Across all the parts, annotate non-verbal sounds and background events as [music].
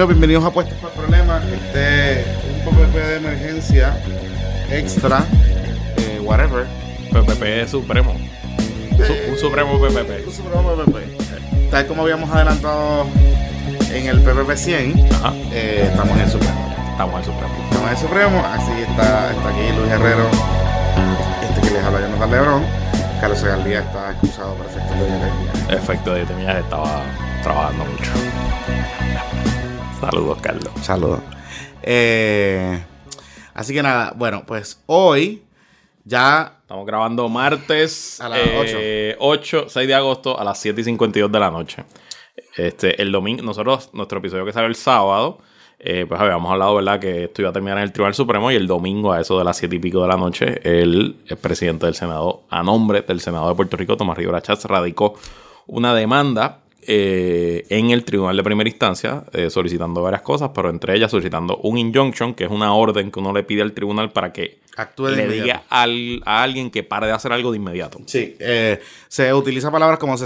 Amigos, bienvenidos a Puestos para Problemas. Este es un PPP de emergencia extra, eh, whatever. PPP Supremo. Su- un Supremo PPP. Un Supremo PPP. Tal como habíamos adelantado en el PPP 100, Ajá. eh, estamos en el Supremo. Estamos en el Supremo. Estamos en el Supremo, así está, está aquí Luis Herrero, este que les habla Jonathan Lebrón. Carlos Galdía está excusado por efectos de violencia. Efecto de temillas estaba trabajando mucho. Saludos, Carlos. Saludos. Eh, así que nada, bueno, pues hoy ya Estamos grabando martes A las 8. 8, 6 de agosto a las 7 y 52 de la noche. Este, el domingo, nosotros, nuestro episodio que salió el sábado, eh, pues habíamos hablado, ¿verdad?, que esto iba a terminar en el Tribunal Supremo y el domingo a eso de las 7 y pico de la noche, el, el presidente del Senado, a nombre del Senado de Puerto Rico, Tomás Rivera Chats, radicó una demanda eh, en el Tribunal de Primera Instancia eh, solicitando varias cosas, pero entre ellas solicitando un injunction, que es una orden que uno le pide al tribunal para que actúe le inmediato. diga al- a alguien que pare de hacer algo de inmediato. Sí, eh, se utiliza palabras como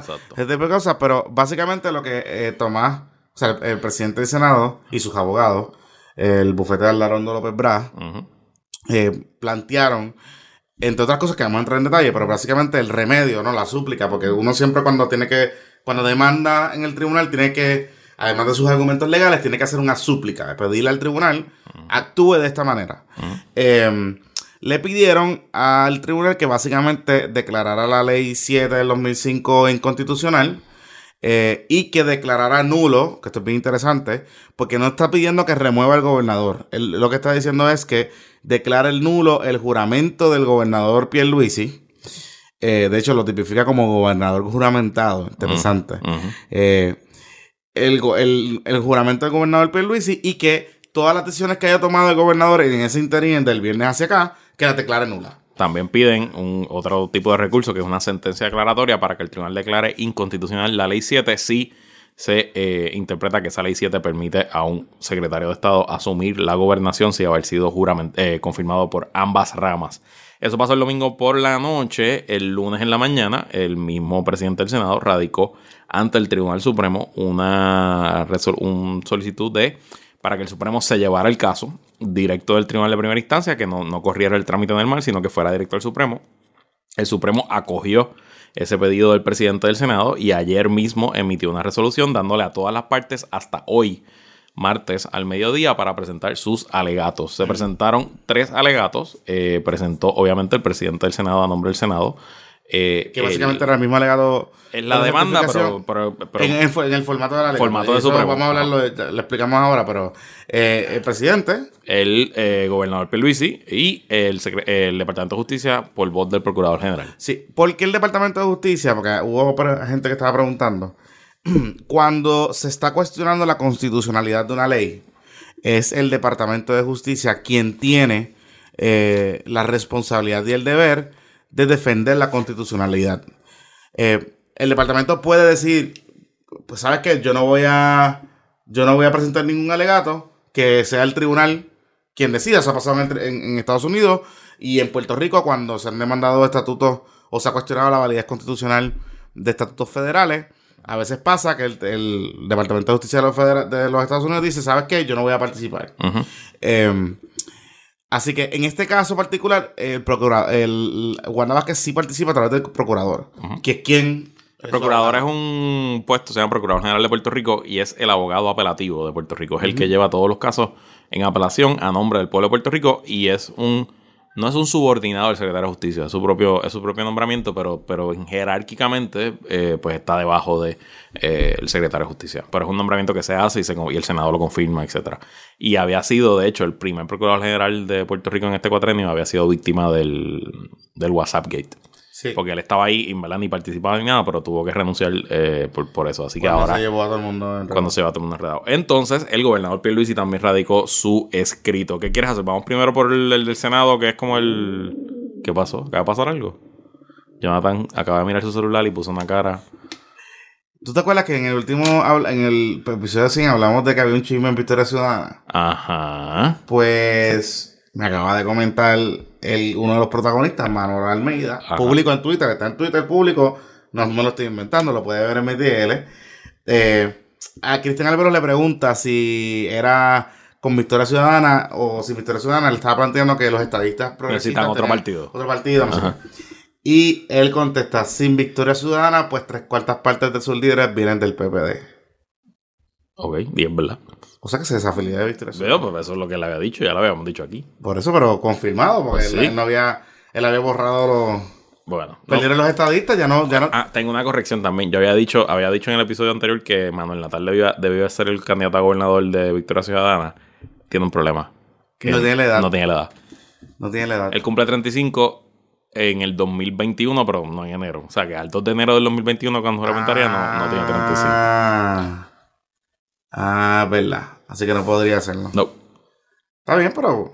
exacto. ese tipo de cosas, pero básicamente lo que Tomás, o sea, el, el presidente del Senado y sus abogados, el bufete de Aldarondo López Braz, plantearon, entre otras cosas que vamos a entrar en detalle, pero básicamente el remedio, ¿no? La súplica, porque uno siempre cuando tiene que, cuando demanda en el tribunal, tiene que, además de sus argumentos legales, tiene que hacer una súplica, pedirle al tribunal, actúe de esta manera. Eh, le pidieron al tribunal que básicamente declarara la ley 7 del 2005 inconstitucional eh, y que declarara nulo, que esto es bien interesante, porque no está pidiendo que remueva el gobernador. Él lo que está diciendo es que declara el nulo el juramento del gobernador Pierluisi. Eh, de hecho, lo tipifica como gobernador juramentado. Interesante. Eh, el- el juramento del gobernador Pierluisi y que todas las decisiones que haya tomado el gobernador en ese interín del viernes hacia acá, que la declare nula. También piden un otro tipo de recurso que es una sentencia declaratoria para que el tribunal declare inconstitucional la ley 7 si se eh, interpreta que esa ley 7 permite a un secretario de Estado asumir la gobernación sin haber sido eh, confirmado por ambas ramas. Eso pasó el domingo por la noche, el lunes en la mañana, el mismo presidente del Senado radicó ante el Tribunal Supremo una un solicitud de para que el Supremo se llevara el caso directo del Tribunal de Primera Instancia, que no, no corriera el trámite normal, sino que fuera directo al Supremo. El Supremo acogió ese pedido del presidente del Senado y ayer mismo emitió una resolución dándole a todas las partes hasta hoy, martes al mediodía, para presentar sus alegatos. Se presentaron tres alegatos. eh, presentó obviamente el presidente del Senado a nombre del Senado. Eh, Que el- básicamente era el mismo alegado. es la de demanda, pero, justificación. pero- pero- en, el, fo- en el formato de la ley. Formato de Eso Supremo. Vamos a hablarlo, de- lo explicamos ahora, pero eh, el presidente el eh, gobernador Pierluisi y el, el Departamento de Justicia por voz del Procurador General. Sí, ¿por qué el Departamento de Justicia? Porque hubo gente que estaba preguntando. [clears throat] Cuando se está cuestionando la constitucionalidad de una ley, es el Departamento de Justicia quien tiene eh, la responsabilidad y el deber de defender la constitucionalidad. Eh, el departamento puede decir, pues sabes que yo no voy a, yo no voy a presentar ningún alegato, que sea el tribunal quien decida. Eso ha pasado en, en- en Estados Unidos y en Puerto Rico cuando se han demandado estatutos o se ha cuestionado la validez constitucional de estatutos federales. A veces pasa que el, el Departamento de Justicia de los, de los Estados Unidos dice, ¿sabes qué? Yo no voy a participar. Eh, así que en este caso particular, el procurador, el Wanda Vázquez sí participa a través del procurador, que es quien... El procurador es un puesto, se llama Procurador General de Puerto Rico y es el abogado apelativo de Puerto Rico. Es el que lleva todos los casos en apelación a nombre del pueblo de Puerto Rico y es un no es un subordinado del secretario de Justicia, es su propio, es su propio nombramiento, pero, pero jerárquicamente eh, pues está debajo de eh, secretario de Justicia. Pero es un nombramiento que se hace y, se, y el Senado lo confirma, etcétera. Y había sido, de hecho, el primer procurador general de Puerto Rico en este cuatrenio había sido víctima del, del WhatsApp Gate. Sí. Porque él estaba ahí, y en verdad, ni participaba ni nada, pero tuvo que renunciar eh, por, por eso. Así que Cuando ahora, se llevó a todo el mundo en cuando se va a tomar un enredado. Entonces, el gobernador Pierluisi también radicó su escrito. ¿Qué quieres hacer? Vamos primero por el, el del Senado, que es como el... ¿Qué pasó? ¿Acaba de pasar algo? Jonathan acaba de mirar su celular y puso una cara... ¿Tú te acuerdas que en el último, en el episodio 100 hablamos de que había un chisme en Victoria Ciudadana? Ajá. Pues me acaba de comentar el, uno de los protagonistas, Manuel Almeida, Ajá. público en Twitter, está en Twitter público, no me lo estoy inventando, lo puede ver en mi DL. Eh, a Cristian Álvaro le pregunta si era con Victoria Ciudadana o si Victoria Ciudadana le estaba planteando que los estadistas Necesitan otro partido. Otro partido, no. Y él contesta, sin Victoria Ciudadana, pues tres cuartas partes de sus líderes vienen del PPD. Ok, es verdad. O sea que se desafilia de Victoria Ciudadana. Veo, pues eso es lo que le había dicho, ya lo habíamos dicho aquí. Por eso, pero confirmado, porque Pues él, sí. él no había, él había borrado los... Bueno, no. Perdieron los estadistas, ya no, ya no. Ah, tengo una corrección también. Yo había dicho, había dicho en el episodio anterior que Manuel Natal debía, debía ser el candidato a gobernador de Victoria Ciudadana. Tiene un problema. No tiene la edad. No tiene la edad. No tiene la edad. Él cumple 35 en el 2021, pero no en enero. O sea, que al 2 de enero del 2021, cuando juramentaria, no, no tiene 35. Ah, verdad. Así que no podría hacerlo. No. Está bien, pero.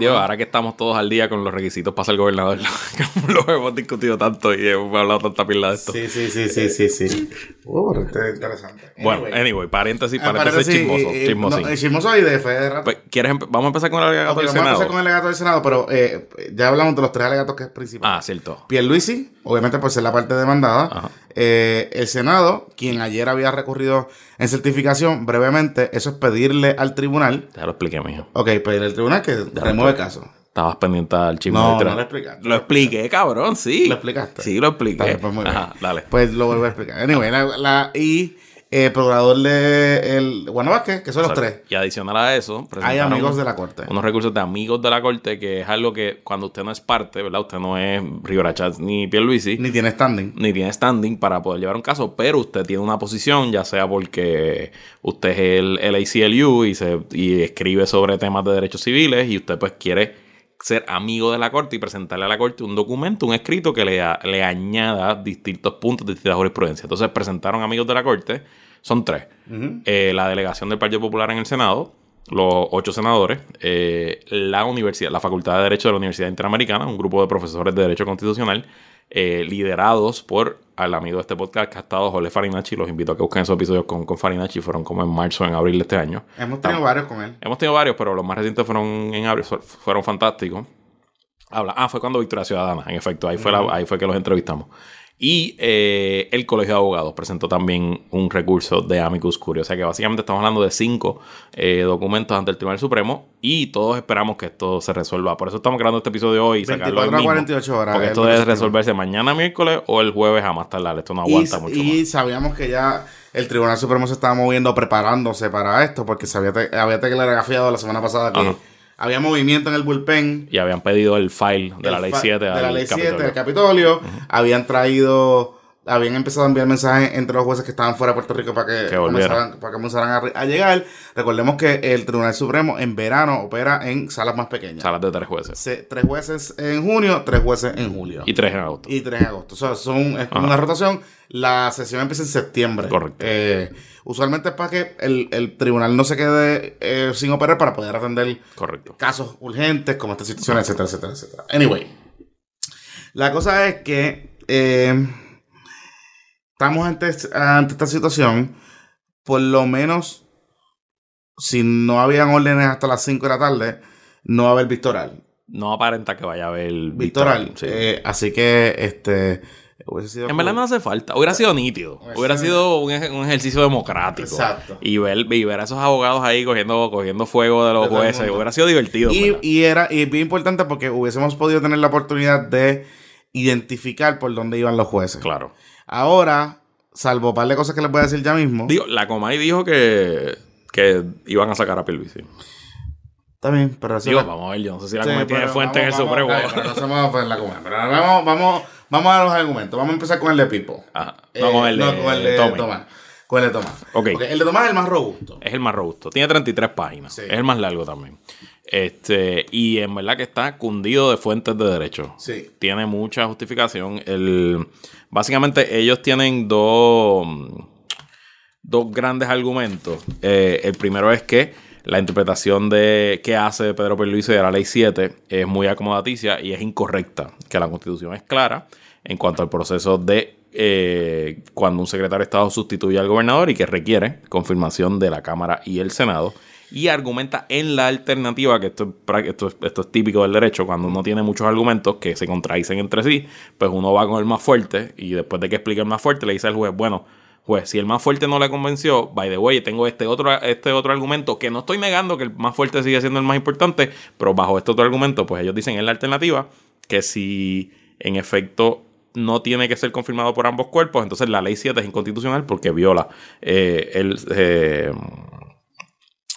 Digo, ahora que estamos todos al día con los requisitos para ser gobernador, [laughs] lo hemos discutido tanto y hemos hablado tanta pila de esto. Sí, sí, sí, sí, sí, sí. Uh, este interesante. Bueno, Anyway. paréntesis, paréntesis chismoso. y- chismosín. no, eh, chismoso y de fe. Pues, ¿quieres vamos a empezar con el alegato del vamos a Senado. empezar con el alegato del Senado, pero eh, ya hablamos de los tres alegatos que es principal. Ah, cierto. Pierluisi, obviamente por ser la parte demandada. Ajá. Eh, el Senado, quien ayer había recurrido en certificación, brevemente, eso es pedirle al tribunal. Ya lo expliqué, mijo. Ok, pedirle al tribunal que remueve el caso. Estabas pendiente al chisme No, no lo explicaste. Lo expliqué, cabrón, sí. ¿Lo explicaste? Sí, lo expliqué. Dale, pues muy bien. Ajá, dale. Pues lo vuelvo a explicar. Anyway, la, la- y eh, procurador de el Juan Vázquez, que son los tres. Y adicional a eso, Hay amigos de la corte. unos recursos de amigos de la corte, que es algo que cuando usted no es parte, ¿verdad? Usted no es Rivera Chats ni Pierluisi, Ni tiene standing. ni tiene standing para poder llevar un caso, pero usted tiene una posición, ya sea porque usted es el, el ACLU y, se, y escribe sobre temas de derechos civiles y usted pues quiere ser amigo de la corte y presentarle a la corte un documento, un escrito que le, a- le añada distintos puntos de distintas jurisprudencias. Entonces presentaron amigos de la corte, son tres. Eh, la delegación del Partido Popular en el Senado, los ocho senadores, eh, la universidad, la Facultad de Derecho de la Universidad Interamericana, un grupo de profesores de Derecho Constitucional, eh, liderados por al amigo de este podcast que ha estado Jorge Farinacci. Los invito a que busquen esos episodios con, con Farinacci, fueron como en marzo, en abril de este año. Hemos tenido varios con él. Hemos tenido varios, pero los más recientes fueron en abril, fu- fueron fantásticos. Habla, ah, fue cuando Victoria Ciudadana, en efecto, ahí fue, la- ahí fue que los entrevistamos. Y eh, el Colegio de Abogados presentó también un recurso de amicus curiae. O sea que básicamente estamos hablando de cinco eh, documentos ante el Tribunal Supremo y todos esperamos que esto se resuelva. Por eso estamos grabando este episodio hoy y sacarlo hoy 24 a mismo, 48 horas, Porque es esto debe se resolverse mañana miércoles o el jueves a más tardar. Esto no aguanta y, mucho y más. sabíamos que ya el Tribunal Supremo se estaba moviendo, preparándose para esto, porque se había, te- había telegrafiado la semana pasada que Ajá. Había movimiento en el bullpen. Y habían pedido el file de la el ley fa- 7 de la ley 7 Capitolio. del Capitolio. Habían traído, habían empezado a enviar mensajes entre los jueces que estaban fuera de Puerto Rico para que, comenzaran, para que comenzaran a, llegar. Recordemos que el Tribunal Supremo en verano opera en salas más pequeñas. Salas de tres jueces. Se- tres jueces en junio, tres jueces en julio. Y tres en agosto. Y 3 de agosto. O sea, son, es como una rotación. La sesión empieza en septiembre. Correcto. Eh, usualmente es para que el, el tribunal no se quede eh, sin operar para poder atender Correcto. casos urgentes como esta situación, etcétera, etcétera, etcétera. Anyway, la cosa es que eh, estamos ante, ante esta situación. Por lo menos, si no habían órdenes hasta las 5 de la tarde, no va a haber victoral. No aparenta que vaya a haber Victoral. sí. Eh, así que, este. Sido En verdad no hace falta. Hubiera sido nítido. Hubiera sido un, ej- un ejercicio democrático. Exacto. Y ver, y ver a esos abogados ahí cogiendo, cogiendo fuego de los jueces. Hubiera sido divertido. Y, era y bien importante porque hubiésemos podido tener la oportunidad de identificar por dónde iban los jueces. Claro. Ahora, salvo un par de cosas que les voy a decir ya mismo. Digo, la Comay dijo que, que iban a sacar a Pierluisi. Está bien, pero eso Digo, es- vamos a ver, yo no sé si la Sí, Comay tiene fuente en el vamos- Supremo. vamos- ok, pero no se vamos a poner la coma. Pero vamos, vamos, vamos a los argumentos. Vamos a empezar con el de Pipo. Ajá. Eh, No, con el de, no, con el de Tommy. Tomás. Con el de Tomás. Ok. Ok, El de Tomás es el más robusto. Es el más robusto. Tiene 33 páginas. Sí. Es el más largo también. Este, y en verdad que está cundido de fuentes de derecho. Sí. Tiene mucha justificación. El, básicamente, ellos tienen dos, dos grandes argumentos. Eh, el primero es que la interpretación de que hace Pedro Pierluisi de la ley 7 es muy acomodaticia y es incorrecta. Que la constitución es clara en cuanto al proceso de eh, cuando un secretario de Estado sustituye al gobernador y que requiere confirmación de la Cámara y el Senado. Y argumenta en la alternativa, que esto esto, es- esto es típico del derecho, cuando uno tiene muchos argumentos que se contradicen entre sí, pues uno va con el más fuerte y después de que explique el más fuerte le dice al juez, bueno, Pues si el más fuerte no le convenció, by the way, tengo este otro, este otro argumento que no estoy negando que el más fuerte sigue siendo el más importante, pero bajo este otro argumento, pues ellos dicen en la alternativa que si en efecto no tiene que ser confirmado por ambos cuerpos, entonces la ley 7 es inconstitucional porque viola eh, el, eh,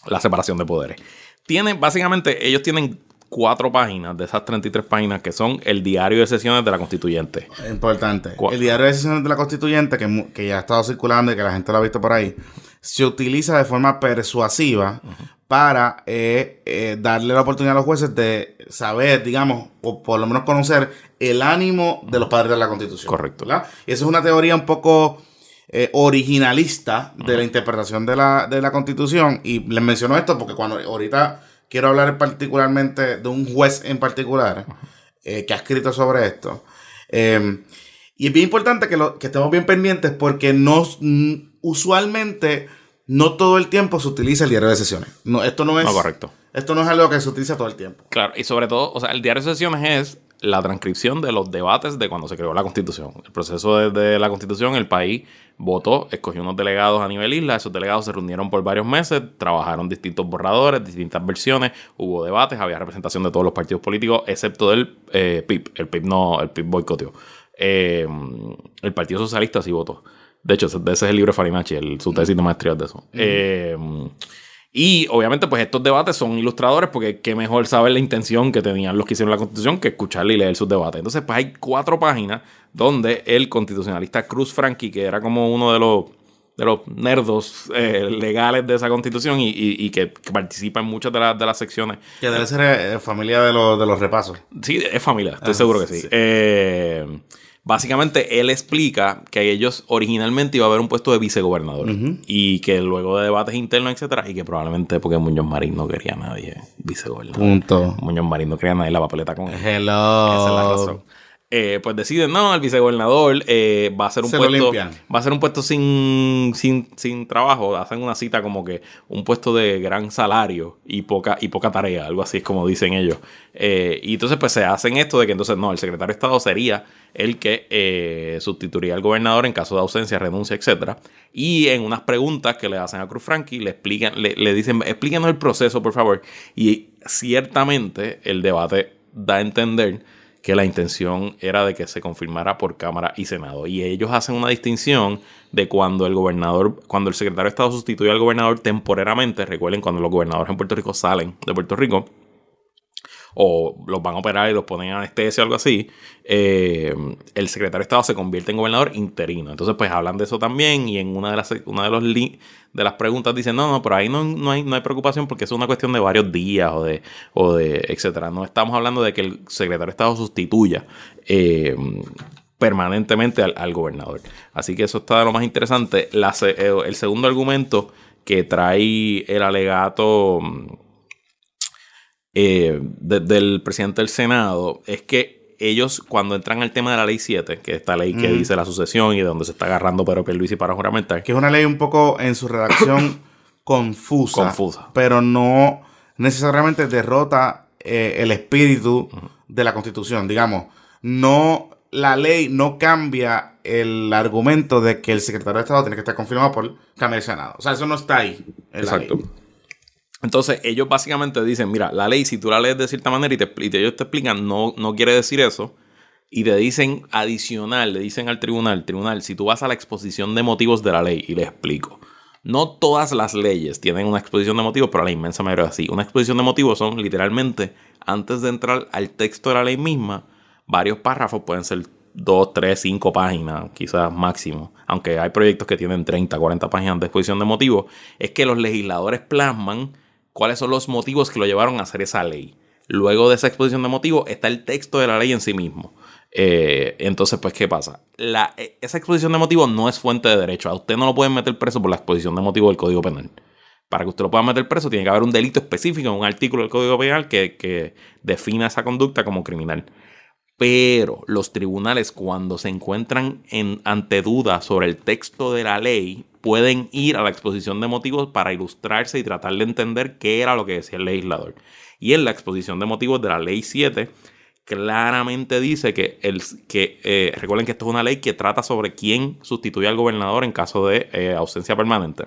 la separación de poderes. Tienen, básicamente, ellos tienen cuatro páginas de esas 33 páginas que son el diario de sesiones de la constituyente. Importante. El diario de sesiones de la constituyente, que, ya ha estado circulando y que la gente lo ha visto por ahí, se utiliza de forma persuasiva para eh, eh, darle la oportunidad a los jueces de saber, digamos, o por lo menos conocer el ánimo de los padres de la constitución. Correcto. Y esa es una teoría un poco eh, originalista de la interpretación de la, de la constitución. Y les menciono esto porque cuando ahorita quiero hablar particularmente de un juez en particular eh, que ha escrito sobre esto. Em, y es bien importante que, lo, que estemos bien pendientes porque no, usualmente no todo el tiempo se utiliza el diario de sesiones. No, esto no es. correcto. Esto no es algo que se utiliza todo el tiempo. Claro, y sobre todo, o sea, el diario de sesiones es la transcripción de los debates de cuando se creó la Constitución. El proceso de, la Constitución, el país votó, escogió unos delegados a nivel isla, esos delegados se reunieron por varios meses, trabajaron distintos borradores, distintas versiones, hubo debates, había representación de todos los partidos políticos, excepto del eh, PIB. El PIB no, el PIB boicoteó. Eh, el Partido Socialista sí votó. De hecho, ese es el libro de Farinacci, el, su tesis de maestría de eso. Eh, y obviamente, pues estos debates son ilustradores porque qué mejor saber la intención que tenían los que hicieron la constitución que escucharle y leer sus debates. Entonces, pues hay cuatro páginas donde el constitucionalista Cruz Frankie, que era como uno de los de los nerdos eh, legales de esa constitución y, que, participa en muchas de, las de las secciones. Que debe ser eh, familia de, los, de los repasos. Sí, es familia, estoy ah, seguro que sí. Eh, Básicamente, él explica que ellos originalmente iba a haber un puesto de vicegobernador y que luego de debates internos, etcétera, y que probablemente porque Muñoz Marín no quería a nadie vicegobernador. Punto. Muñoz Marín no quería a nadie la papeleta con él. Hello. Esa es la razón. Eh, pues deciden, no, el vicegobernador eh, va a ser un puesto. Va a ser un puesto sin, sin, sin, trabajo. Hacen una cita como que un puesto de gran salario y poca, y poca tarea, algo así es como dicen ellos. Eh, y entonces, pues se hacen esto de que entonces no, el secretario de Estado sería el que sustituiría al gobernador en caso de ausencia, renuncia, etcétera. Y en unas preguntas que le hacen a Cruz Frankie, le explican, le, le dicen, explíquenos el proceso, por favor. Y ciertamente el debate da a entender que la intención era de que se confirmara por Cámara y Senado. Y ellos hacen una distinción de cuando el gobernador, cuando el secretario de Estado sustituye al gobernador temporariamente, recuerden cuando los gobernadores en Puerto Rico salen de Puerto Rico, o los van a operar y los ponen en anestesia o algo así, eh, el secretario de Estado se convierte en gobernador interino. Entonces, pues hablan de eso también y en una de las, una de los de las preguntas dicen, no, no, pero ahí no, no, hay, no hay preocupación porque es una cuestión de varios días o de, o de etcétera. No estamos hablando de que el secretario de Estado sustituya. Eh, permanentemente al, gobernador. Así que eso está de lo más interesante. Eh, el segundo argumento que trae el alegato eh, del presidente del Senado es que ellos, cuando entran al tema de la ley 7, que es esta ley que dice la sucesión y de donde se está agarrando Pedro y para juramentar. Que es una ley un poco en su redacción [coughs] confusa. Confusa. Pero no necesariamente derrota eh, el espíritu de la Constitución. Digamos, no la ley no cambia el argumento de que el secretario de Estado tiene que estar confirmado por Cámara de Senado. O sea, eso no está ahí. Exacto. Entonces, ellos básicamente dicen, mira, la ley, si tú la lees de cierta manera y, te, ellos te explican, no, no quiere decir eso. Y te dicen adicional, le dicen al tribunal, tribunal, si tú vas a la exposición de motivos de la ley, y le explico. No todas las leyes tienen una exposición de motivos, pero la inmensa mayoría así. Una exposición de motivos son literalmente, antes de entrar al texto de la ley misma, varios párrafos, pueden ser dos, tres, cinco páginas, quizás máximo, aunque hay proyectos que tienen 30, 40 páginas de exposición de motivos, es que los legisladores plasman cuáles son los motivos que lo llevaron a hacer esa ley. Luego de esa exposición de motivos está el texto de la ley en sí mismo. Eh, entonces, pues, ¿qué pasa? La, e, esa exposición de motivos no es fuente de derecho. A usted no lo pueden meter preso por la exposición de motivos del Código Penal. Para que usted lo pueda meter preso, tiene que haber un delito específico un artículo del Código Penal que defina esa conducta como criminal. Pero los tribunales, cuando se encuentran en, ante dudas sobre el texto de la ley, pueden ir a la exposición de motivos para ilustrarse y tratar de entender qué era lo que decía el legislador. Y en la exposición de motivos de la ley 7, claramente dice que, el, que eh, recuerden que esto es una ley que trata sobre quién sustituye al gobernador en caso de eh, ausencia permanente.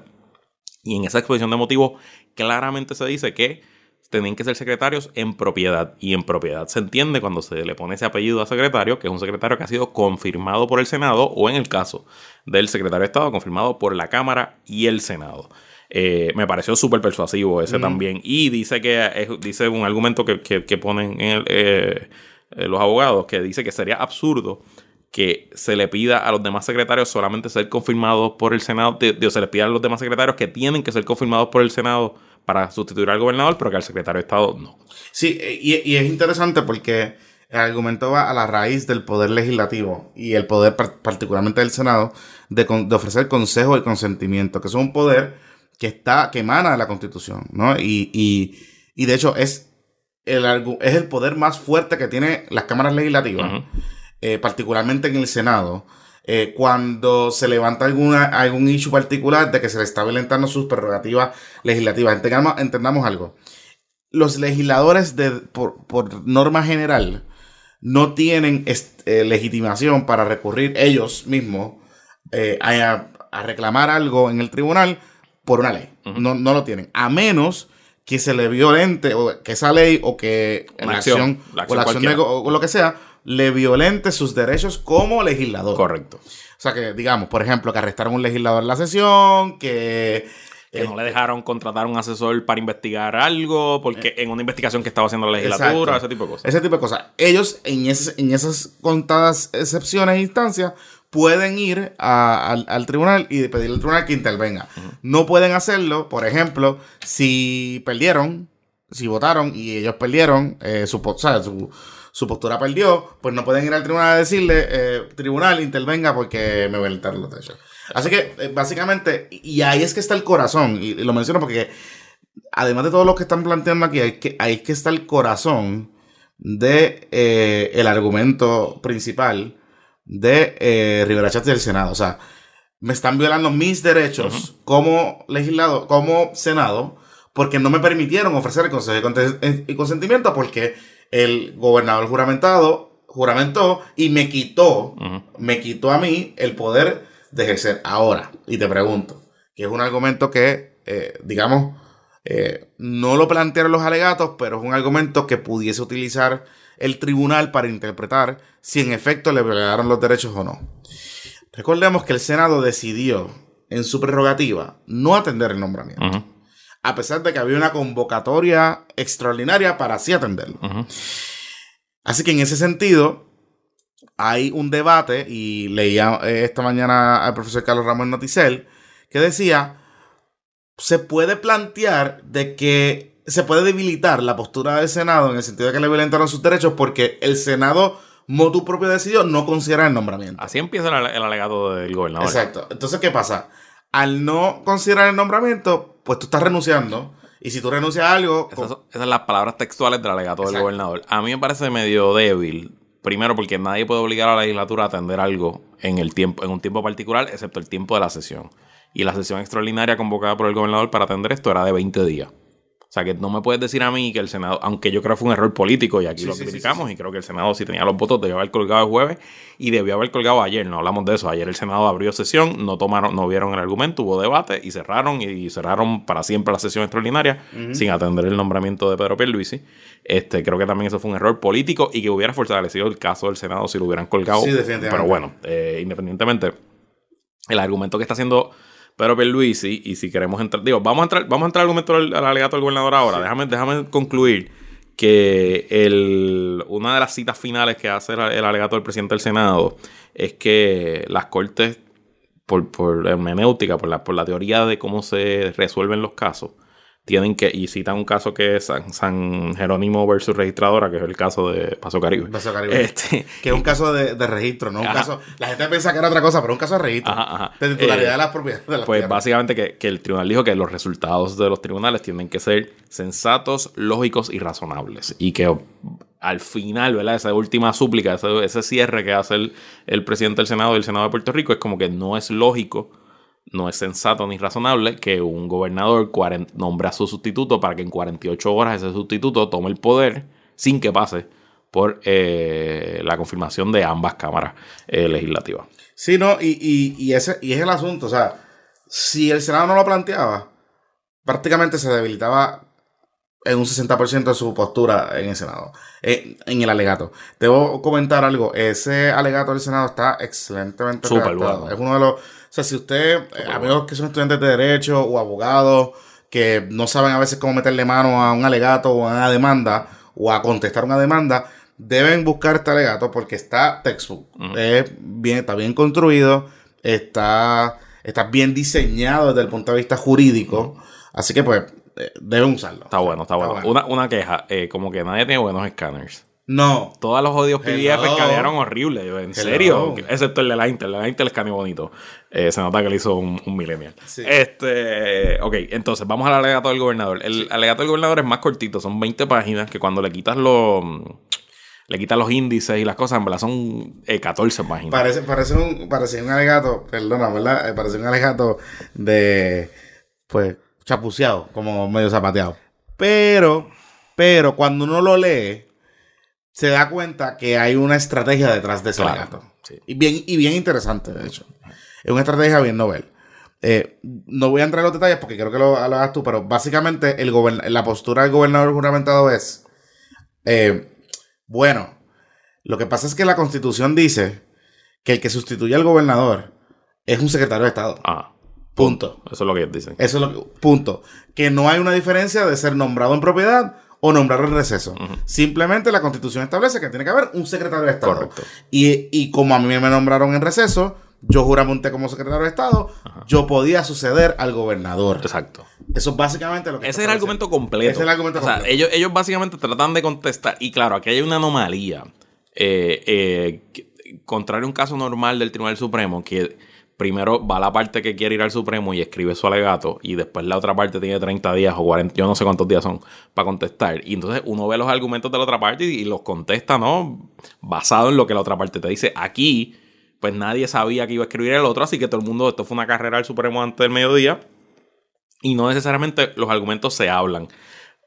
Y en esa exposición de motivos claramente se dice que tienen que ser secretarios en propiedad. Y en propiedad se entiende cuando se le pone ese apellido a secretario, que es un secretario que ha sido confirmado por el Senado o en el caso del secretario de Estado, confirmado por la Cámara y el Senado. Eh, me pareció súper persuasivo ese también. Y dice que dice un argumento que, ponen en el, eh, los abogados, que dice que sería absurdo que se le pida a los demás secretarios solamente ser confirmados por el Senado, o se le pida a los demás secretarios que tienen que ser confirmados por el Senado para sustituir al gobernador, pero que al secretario de Estado no. Sí, y, es interesante porque el argumento va a la raíz del poder legislativo y el poder particularmente del Senado de, ofrecer consejo y consentimiento, que es un poder que está que emana de la Constitución, ¿no? Y, y, y de hecho es el, es el poder más fuerte que tiene las cámaras legislativas, eh, particularmente en el Senado, eh, cuando se levanta alguna, algún issue particular de que se le está violentando sus prerrogativas legislativas. Entendamos, entendamos algo. Los legisladores, de, por, norma general, no tienen eh, legitimación para recurrir ellos mismos a, reclamar algo en el tribunal por una ley. no, no lo tienen. A menos que se le violente, o que esa ley, o que la acción, o la acción o lo que sea, le violente sus derechos como legislador. Correcto. O sea que, digamos, por ejemplo, que arrestaron a un legislador en la sesión, que que no le dejaron contratar a un asesor para investigar algo, porque eh, en una investigación que estaba haciendo la legislatura, ese tipo de cosas. Ese tipo de cosas. Ellos, en, en esas contadas excepciones e instancias, pueden ir al, tribunal y pedirle al tribunal que intervenga. No pueden hacerlo, por ejemplo, si perdieron, si votaron y ellos perdieron, eh, su, su, postura perdió, pues no pueden ir al tribunal a decirle, eh, tribunal, intervenga porque me violentaron los derechos. Así que, eh, básicamente, y ahí es que está el corazón, y, lo menciono porque, además de todo lo que están planteando aquí, hay que, ahí es que está el corazón de el argumento principal de eh, Rivera Chatz del Senado. O sea, me están violando mis derechos como legislador, como Senado, porque no me permitieron ofrecer el consejo y consentimiento porque el gobernador juramentado juramentó y me quitó, me quitó a mí el poder de ejercer. Ahora, y te pregunto, que es un argumento que, eh, digamos, eh, no lo plantearon los alegatos, pero es un argumento que pudiese utilizar el tribunal para interpretar si en efecto le violaron los derechos o no. Recordemos que el Senado decidió en su prerrogativa no atender el nombramiento, a pesar de que había una convocatoria extraordinaria para así atenderlo. Así que en ese sentido, hay un debate, y leía eh, esta mañana al profesor Carlos Ramón Noticel, que decía, se puede plantear de que se puede debilitar la postura del Senado en el sentido de que le violentaron sus derechos porque el Senado motu propio decidió no considerar el nombramiento. Así empieza el, alegato del gobernador. Exacto. Entonces, ¿qué pasa? Al no considerar el nombramiento, pues tú estás renunciando. Y si tú renuncias a algo... Esas, son, las palabras textuales del alegato del gobernador. A mí me parece medio débil. Primero, porque nadie puede obligar a la legislatura a atender algo en, el tiempo, en un tiempo particular, excepto el tiempo de la sesión. Y la sesión extraordinaria convocada por el gobernador para atender esto era de 20 días. O sea, que no me puedes decir a mí que el Senado, aunque yo creo que fue un error político y aquí lo criticamos y creo que el Senado si tenía los votos debió haber colgado el jueves y debió haber colgado ayer, no hablamos de eso, ayer el Senado abrió sesión, no tomaron, no vieron el argumento, hubo debate y cerraron y cerraron para siempre la sesión extraordinaria sin atender el nombramiento de Pedro Pierluisi. Este, creo que también eso fue un error político y que hubiera fortalecido el caso del Senado si lo hubieran colgado. Pero bueno, eh, independientemente, el argumento que está haciendo pero Pierluisi, y si queremos entrar, digo, vamos a entrar, vamos a entrar al argumento al, alegato del gobernador ahora. Déjame, déjame concluir que el, una de las citas finales que hace el, el, alegato del presidente del Senado es que las cortes, por, por hermenéutica, por la, por la teoría de cómo se resuelven los casos, tienen que, y citan un caso que es San, Jerónimo versus registradora, que es el caso de Paso Caribe. Paso Caribe. Este, que es un caso de, registro, ¿no? Un caso, la gente piensa que era otra cosa, pero un caso de registro. De titularidad de eh, las propiedades de Pues básicamente que, que, el tribunal dijo que los resultados de los tribunales tienen que ser sensatos, lógicos y razonables. Y que al final, ¿verdad? Esa última súplica, ese, ese cierre que hace el, el presidente del Senado y el Senado de Puerto Rico es como que no es lógico no es sensato ni razonable que un gobernador nombre a su sustituto para que en 48 horas ese sustituto tome el poder sin que pase por eh, la confirmación de ambas cámaras eh, legislativas. Sí, no, y, y, y, ese, y es el asunto. O sea, si el Senado no lo planteaba, prácticamente se debilitaba en un 60% de su postura en el Senado, eh, en el alegato. Debo comentar algo, ese alegato del Senado está excelentemente Súper redactado. bueno. Es uno de los, sea, si usted, eh, amigos que son estudiantes de derecho o abogados, que no saben a veces cómo meterle mano a un alegato o a una demanda o a contestar una demanda, deben buscar este alegato porque está textbook. Es bien, está bien construido, está, está bien diseñado desde el punto de vista jurídico. Así que pues eh, deben usarlo. Está bueno, está bueno. Una, una queja, eh, como que nadie tiene buenos escáneres. No. Todos los odios PDF escanearon horrible. Yo, ¿En Hello. serio? Excepto el de la Intel. El de la Intel escaneó bonito. Eh, se nota que le hizo un, un millennial. Sí. Este, ok, entonces vamos al alegato del gobernador. El alegato del gobernador es más cortito. Son 20 páginas que cuando le quitas los... Le quitas los índices y las cosas, en verdad son eh, 14 páginas. Parece, parece, un, parece un alegato, perdona, ¿verdad? Eh, Parece un alegato de, pues, chapuceado, como medio zapateado. Pero, pero cuando uno lo lee, se da cuenta que hay una estrategia detrás de ese Claro, alegato. sí. Y bien, y bien interesante, de hecho. Es una estrategia bien novel. Eh, no voy a entrar en los detalles porque creo que lo, lo hagas tú, pero básicamente el la postura del gobernador juramentado es, eh, bueno, lo que pasa es que la constitución dice que el que sustituye al gobernador es un secretario de Estado. Ah, Punto. eso es lo que ellos dicen. Eso es lo que, punto. Que no hay una diferencia de ser nombrado en propiedad o nombrado en receso. Simplemente la constitución establece que tiene que haber un secretario de Estado. Correcto. Y, y como a mí me nombraron en receso, yo juramenté como secretario de Estado, yo podía suceder al gobernador. Exacto. Eso es básicamente lo que... Ese es el argumento completo. Ese es el argumento o sea, completo. ellos, ellos básicamente tratan de contestar. Y claro, aquí hay una anomalía. eh, eh, contrario a un caso normal del Tribunal Supremo, que primero va la parte que quiere ir al Supremo y escribe su alegato, y después la otra parte tiene 30 días o 40, yo no sé cuántos días son, para contestar. Y entonces uno ve los argumentos de la otra parte y, los contesta, ¿no? Basado en lo que la otra parte te dice. Aquí, pues nadie sabía que iba a escribir el otro, así que todo el mundo, esto fue una carrera al Supremo antes del mediodía y no necesariamente los argumentos se hablan.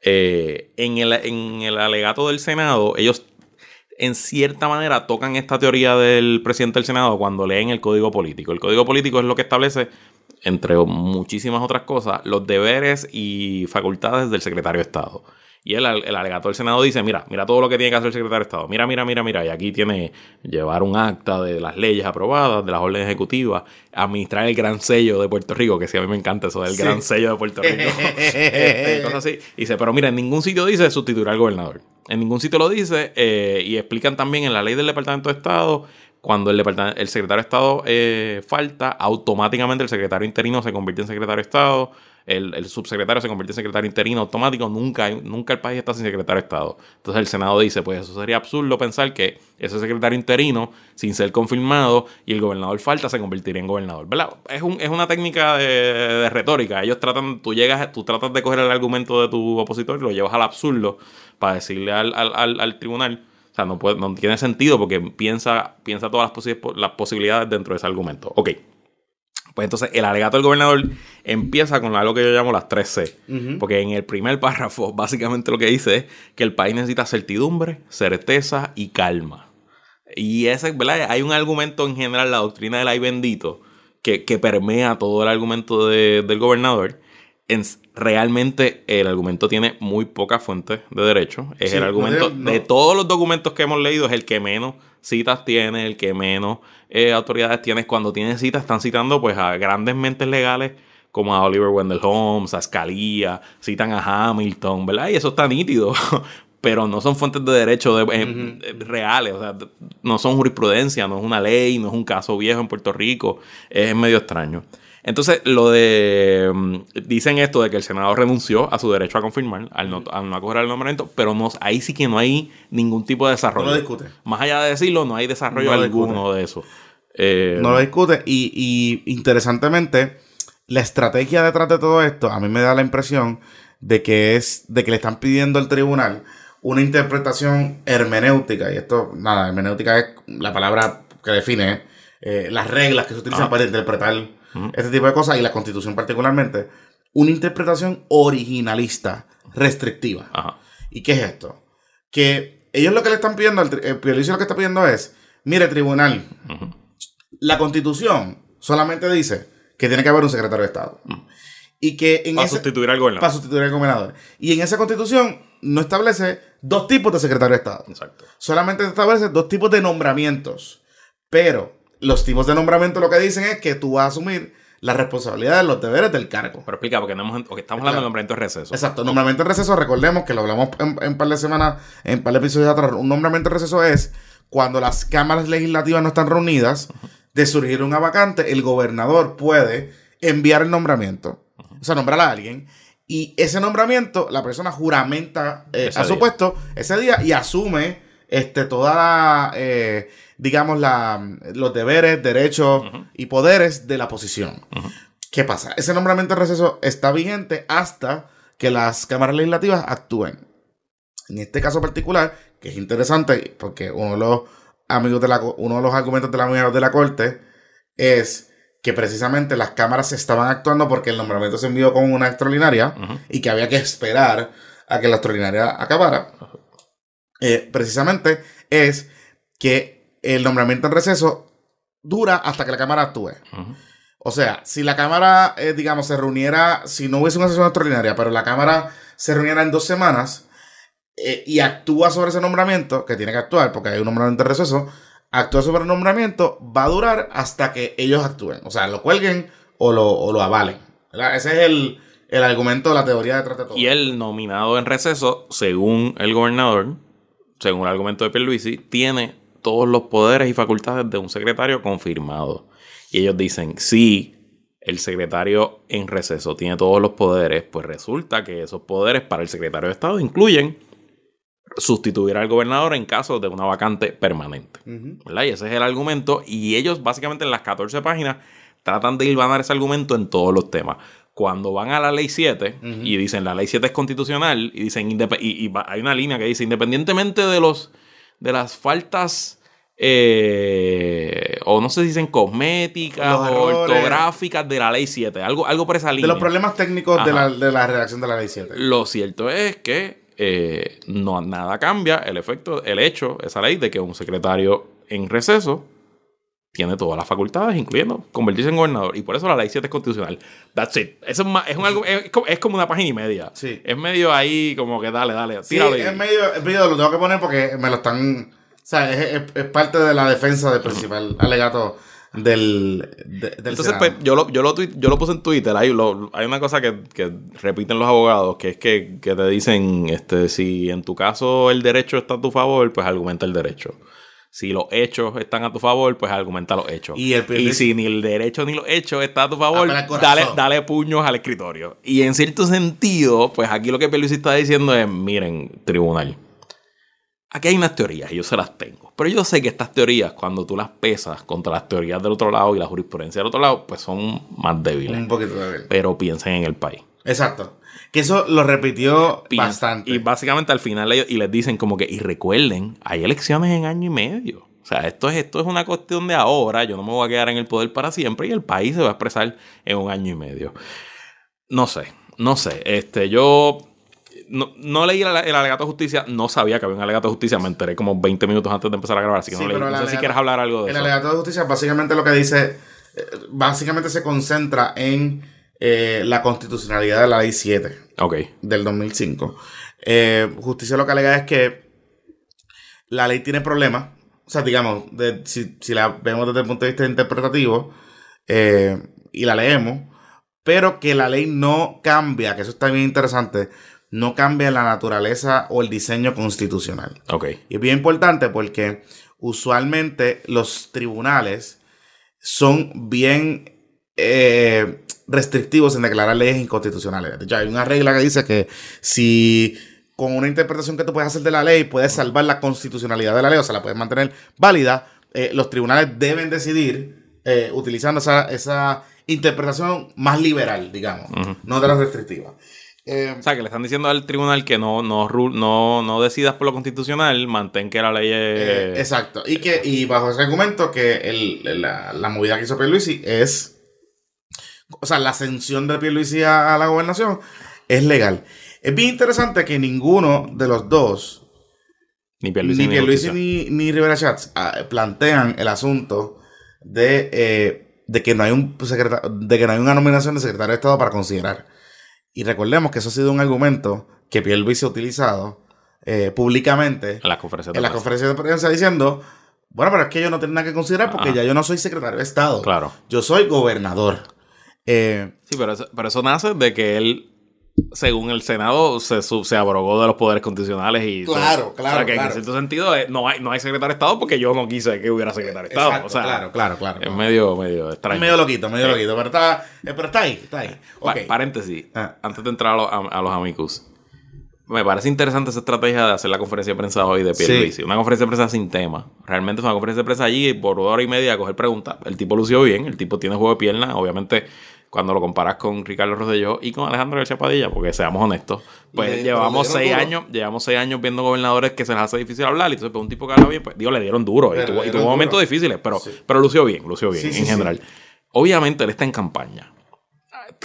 Eh, en, el, en el alegato del Senado, ellos en cierta manera tocan esta teoría del presidente del Senado cuando leen el código político. El código político es lo que establece, entre muchísimas otras cosas, los deberes y facultades del secretario de Estado. Y el, el alegato del Senado dice, mira, mira todo lo que tiene que hacer el secretario de Estado. Mira, mira, mira, mira. Y aquí tiene llevar un acta de las leyes aprobadas, de las órdenes ejecutivas, administrar el gran sello de Puerto Rico, que sí a mí me encanta eso del Sí. gran sello de Puerto Rico. [laughs] Este, cosas así. Y dice, pero mira, en ningún sitio dice sustituir al gobernador. En ningún sitio lo dice. eh, y explican también en la ley del Departamento de Estado, cuando el, el secretario de Estado eh, falta, automáticamente el secretario interino se convierte en secretario de Estado. El, subsecretario se convierte en secretario interino automático. Nunca, nunca el país está sin secretario de Estado. Entonces el Senado dice, pues eso sería absurdo pensar que ese secretario interino, sin ser confirmado, y el gobernador falta, se convertiría en gobernador. Es, un- es una técnica de, retórica. Ellos tratan, tú llegas, tú tratas de coger el argumento de tu opositor y lo llevas al absurdo para decirle al, al- al- al tribunal. O sea, no, puede, no tiene sentido porque piensa, piensa todas las, las posibilidades dentro de ese argumento. Ok. Pues entonces el alegato del gobernador empieza con algo que yo llamo las 3C. Ujú. Porque en el primer párrafo, [laughs] básicamente lo que dice es que el país necesita certidumbre, certeza y calma. Y ese, ¿verdad? Hay un argumento en general, la doctrina del ay bendito, que, que permea todo el argumento de- del gobernador. En- realmente el argumento tiene muy pocas fuentes de derecho. Es Sí, el argumento no. de todos los documentos que hemos leído, es el que menos citas tiene, el que menos eh, autoridades tiene. Cuando tiene citas, están citando pues a grandes mentes legales como a Oliver Wendell Holmes, a Scalia, citan a Hamilton, ¿verdad? Y eso está nítido. [laughs] Pero no son fuentes de derecho de- eh, eh, reales, o sea, no son jurisprudencia, no es una ley, no es un caso viejo en Puerto Rico, es medio extraño. Entonces, lo de. mm, Dicen esto de que el Senado renunció a su derecho a confirmar, al no, al no acoger el nombramiento, pero no, ahí sí que no hay ningún tipo de desarrollo. No lo discute. Más allá de decirlo, no hay desarrollo No lo alguno de eso. Eh, No lo discute. Y, y interesantemente, la estrategia detrás de todo esto, a mí me da la impresión de que es, de que le están pidiendo al tribunal una interpretación hermenéutica. Y esto, nada, hermenéutica es la palabra que define eh, las reglas que se utilizan Ah. para interpretar Este tipo de cosas y la constitución particularmente. Una interpretación originalista, restrictiva. ¿Y qué es esto? Que ellos lo que le están pidiendo, eh, Pierluisi lo que está pidiendo es, mire, tribunal, la constitución solamente dice que tiene que haber un secretario de Estado. Y que en Para ese, sustituir al gobernador. para sustituir al gobernador. Y en esa constitución no establece dos tipos de secretario de Estado. Exacto. Solamente establece dos tipos de nombramientos. Pero los tipos de nombramiento lo que dicen es que tú vas a asumir la responsabilidad de los deberes del cargo. Pero explica, porque no hemos, porque estamos hablando Claro. del nombramiento de receso. Exacto, nombramiento en receso, recordemos que lo hablamos en, en par de semanas, en par de episodios atrás. Un nombramiento en receso es cuando las cámaras legislativas no están reunidas, de surgir una vacante, el gobernador puede enviar el nombramiento, o sea, nombrar a alguien, y ese nombramiento, la persona juramenta eh, a su día. puesto ese día y asume este, toda la, eh, digamos, la, los deberes, derechos y poderes de la posición. ¿Qué pasa? Ese nombramiento en receso está vigente hasta que las cámaras legislativas actúen. En este caso particular, que es interesante porque uno de los amigos de la uno de los argumentos de la de la corte es que precisamente las cámaras estaban actuando porque el nombramiento se envió con una extraordinaria y que había que esperar a que la extraordinaria acabara. Eh, precisamente es que el nombramiento en receso dura hasta que la cámara actúe. O sea, si la Cámara, eh, digamos, se reuniera, si no hubiese una sesión extraordinaria, pero la Cámara se reuniera en dos semanas eh, y actúa sobre ese nombramiento, que tiene que actuar porque hay un nombramiento de receso, actúa sobre el nombramiento, va a durar hasta que ellos actúen. O sea, lo cuelguen o lo, o lo avalen. ¿verdad? Ese es el, el argumento de la teoría detrás de todo. Y el nominado en receso, según el gobernador, según el argumento de Pierluisi, tiene todos los poderes y facultades de un secretario confirmado. Y ellos dicen, si el secretario en receso tiene todos los poderes, pues resulta que esos poderes para el secretario de Estado incluyen sustituir al gobernador en caso de una vacante permanente. ¿verdad? Y ese es el argumento. Y ellos, básicamente, en las 14 páginas, tratan de hilvanar ese argumento en todos los temas. Cuando van a la ley 7 y dicen la ley 7 es constitucional, y dicen y, y hay una línea que dice independientemente de los de las faltas eh, o no sé si dicen cosméticas Los o errores. ortográficas de la ley 7, algo, algo por esa línea. De los problemas técnicos de la, de la redacción de la ley 7. Lo cierto es que eh, no nada cambia el efecto, el hecho, esa ley de que un secretario en receso tiene todas las facultades, incluyendo convertirse en gobernador. Y por eso la ley 7 es constitucional. That's it. Eso es, más- es, un, algo- es, como, es como una página y media. Sí. Es medio ahí como que dale, dale, Sí, tíralo. y- es medio, es medio, lo tengo que poner porque me lo están. O sea, es, es- parte de la defensa del principal alegato del, de- del Entonces, pues, yo lo, yo, lo tuit- yo lo puse en Twitter. Hay, lo- hay una cosa que, que repiten los abogados, que es que, que te dicen, este, si en tu caso el derecho está a tu favor, pues argumenta el derecho. Si los hechos están a tu favor, pues argumenta los hechos. Y el Pierluisi- si ni el derecho ni los hechos están a tu favor, dale, dale puños al escritorio. Y en cierto sentido, pues aquí lo que Pierluisi está diciendo es, miren, tribunal, Aquí hay unas teorías y yo se las tengo. Pero yo sé que estas teorías, cuando tú las pesas contra las teorías del otro lado y la jurisprudencia del otro lado, pues son más débiles. Un poquito débil. Pero piensen en el país. Exacto. Que eso lo repitió Pi- bastante. Y básicamente al final ellos, y les dicen como que, y recuerden, hay elecciones en año y medio. O sea, esto es, esto es una cuestión de ahora. Yo no me voy a quedar en el poder para siempre y el país se va a expresar en un año y medio. No sé, no sé. Este, yo no, no leí el, el alegato de justicia, no sabía que había un alegato de justicia, me enteré como 20 minutos antes de empezar a grabar, así que Sí, no leí. No el sé si quieres hablar algo de El eso. alegato de justicia básicamente lo que dice, eh, básicamente se concentra en eh, la constitucionalidad de la ley 7 Ok. del 2005. Eh, justicia lo que alega es que la ley tiene problemas. O sea, digamos, de- si, si la vemos desde el punto de vista interpretativo eh, y la leemos, pero que la ley no cambia, que eso está bien interesante, no cambia la naturaleza o el diseño constitucional. Ok. Y es bien importante porque usualmente los tribunales son bien eh, restrictivos en declarar leyes inconstitucionales. De hecho, hay una regla que dice que si con una interpretación que tú puedes hacer de la ley puedes salvar la constitucionalidad de la ley, o sea, la puedes mantener válida, eh, los tribunales deben decidir eh, utilizando esa, esa interpretación más liberal, digamos, no de la restrictiva. Eh, O sea, que le están diciendo al tribunal que no, no, no, no decidas por lo constitucional, mantén que la ley es... Eh, exacto. Y que y bajo ese argumento que el- la, la movida que hizo Pierluisi es... O sea, la ascensión de Pierluisi a, a la gobernación es legal. Es bien interesante que ninguno de los dos... Ni Pierluisi ni ni Pierluisi ni, ni Rivera Chats ah, plantean el asunto de, eh, de que no hay un de que no hay una nominación de secretario de Estado para considerar. Y recordemos que eso ha sido un argumento que Pierluisi ha utilizado eh, públicamente En las conferencias la conferencia de prensa diciendo, bueno, pero es que yo no tengo nada que considerar porque Ajá. ya yo no soy secretario de Estado. Claro. Yo soy gobernador. Eh, Sí, pero eso, pero eso nace de que él, según el Senado, se, se abrogó de los poderes constitucionales y... Claro, todo. claro, O sea, que claro. en cierto sentido eh, no hay, no hay secretario de Estado porque yo no quise que hubiera secretario de Estado. exacto, o sea, claro, claro, claro. es medio, medio extraño. medio loquito, medio Sí. loquito, pero está, eh, pero está ahí, está ahí. Pa- paréntesis, Ah. antes de entrar a, los- a- a los amicus. Me parece interesante esa estrategia de hacer la conferencia de prensa hoy de Pierluisi. Sí. Una conferencia de prensa sin tema. Realmente es una conferencia de prensa allí por hora y media a coger preguntas. El tipo lució bien, el tipo tiene juego de pierna. Obviamente, cuando lo comparas con Ricardo Rosselló y con Alejandro García Padilla, porque seamos honestos, pues le- llevamos seis duro. años, llevamos seis años viendo gobernadores que se les hace difícil hablar. Y entonces, pues, un tipo que habla bien, pues, digo, le dieron duro. Y tuvo, y tuvo momentos difíciles, pero, Sí. pero lució bien, lució bien sí, en sí. general. Obviamente, él está en campaña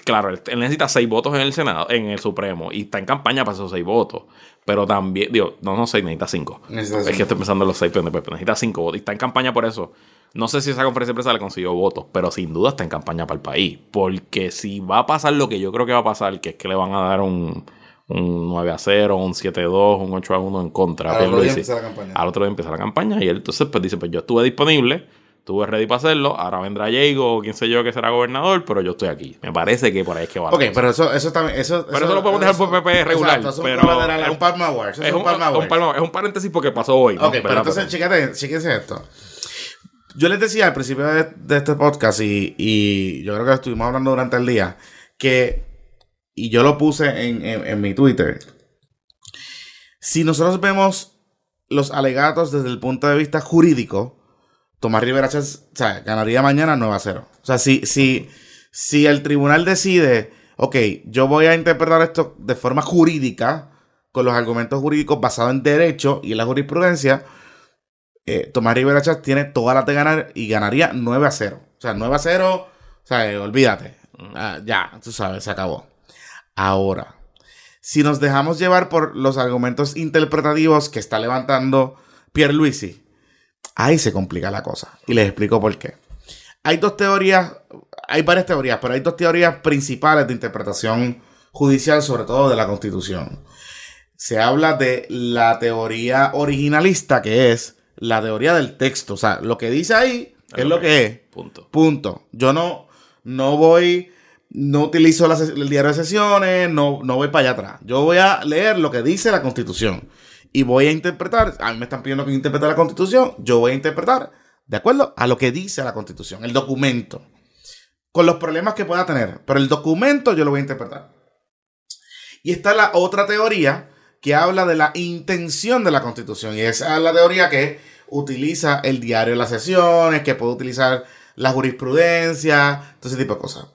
claro, él, él necesita seis votos en el Senado, en el Supremo, y está en campaña para esos seis votos. Pero también, digo, no, no seis, necesita cinco. Necesita es cinco. que estoy pensando en los seis, pero necesita cinco votos. Y está en campaña por eso. No sé si esa conferencia de prensa le consiguió votos, pero sin duda está en campaña para el país. Porque si va a pasar lo que yo creo que va a pasar, que es que le van a dar un, un 9 a 0, un 7 a 2, un 8 a 1 en contra. a Al otro día empieza la campaña. Al otro día empieza la campaña y él entonces pues dice, pues yo estuve disponible, estuve ready para hacerlo, ahora vendrá Diego o quien sé yo que será gobernador, pero yo estoy aquí. Me parece que por ahí es que va. la Ok, pero eso, eso también. Eso, Pero eso lo podemos dejar por PP regular, Exacto, eso pero- es un un Palma es, un, es un paréntesis porque pasó hoy. ¿no? Ok, pero ¿Verdad? entonces, chécate, chéquense esto. Yo les decía al principio de, este podcast, y, yo creo que estuvimos hablando durante el día, que, y yo lo puse en, mi Twitter, si nosotros vemos los alegatos desde el punto de vista jurídico, Tomás Rivera ganaría mañana 9 a 0. O sea, si, si, si el tribunal decide, ok, yo voy a interpretar esto de forma jurídica, con los argumentos jurídicos basados en derecho y en la jurisprudencia, eh, Tomás Rivera Chávez tiene todas las de ganar y ganaría 9 a 0. O sea, 9 a 0, o sea, eh, olvídate. Ah, ya, tú sabes, se acabó. Ahora, si nos dejamos llevar por los argumentos interpretativos que está levantando Pierluisi, ahí se complica la cosa. Y les explico por qué. Hay dos teorías, hay varias teorías, pero hay dos teorías principales de interpretación judicial, sobre todo de la Constitución. Se habla de la teoría originalista, que es la teoría del texto. O sea, lo que dice ahí es lo que es. Punto. Punto. Yo no, no voy, no utilizo el diario de sesiones, no, no voy para allá atrás. Yo voy a leer lo que dice la Constitución y voy a interpretar. A mí me están pidiendo que interprete la Constitución. Yo voy a interpretar de acuerdo a lo que dice la Constitución, el documento, con los problemas que pueda tener. Pero el documento yo lo voy a interpretar. Y está la otra teoría que habla de la intención de la Constitución. Y esa es la teoría que utiliza el diario de las sesiones, que puede utilizar la jurisprudencia, todo ese tipo de cosas.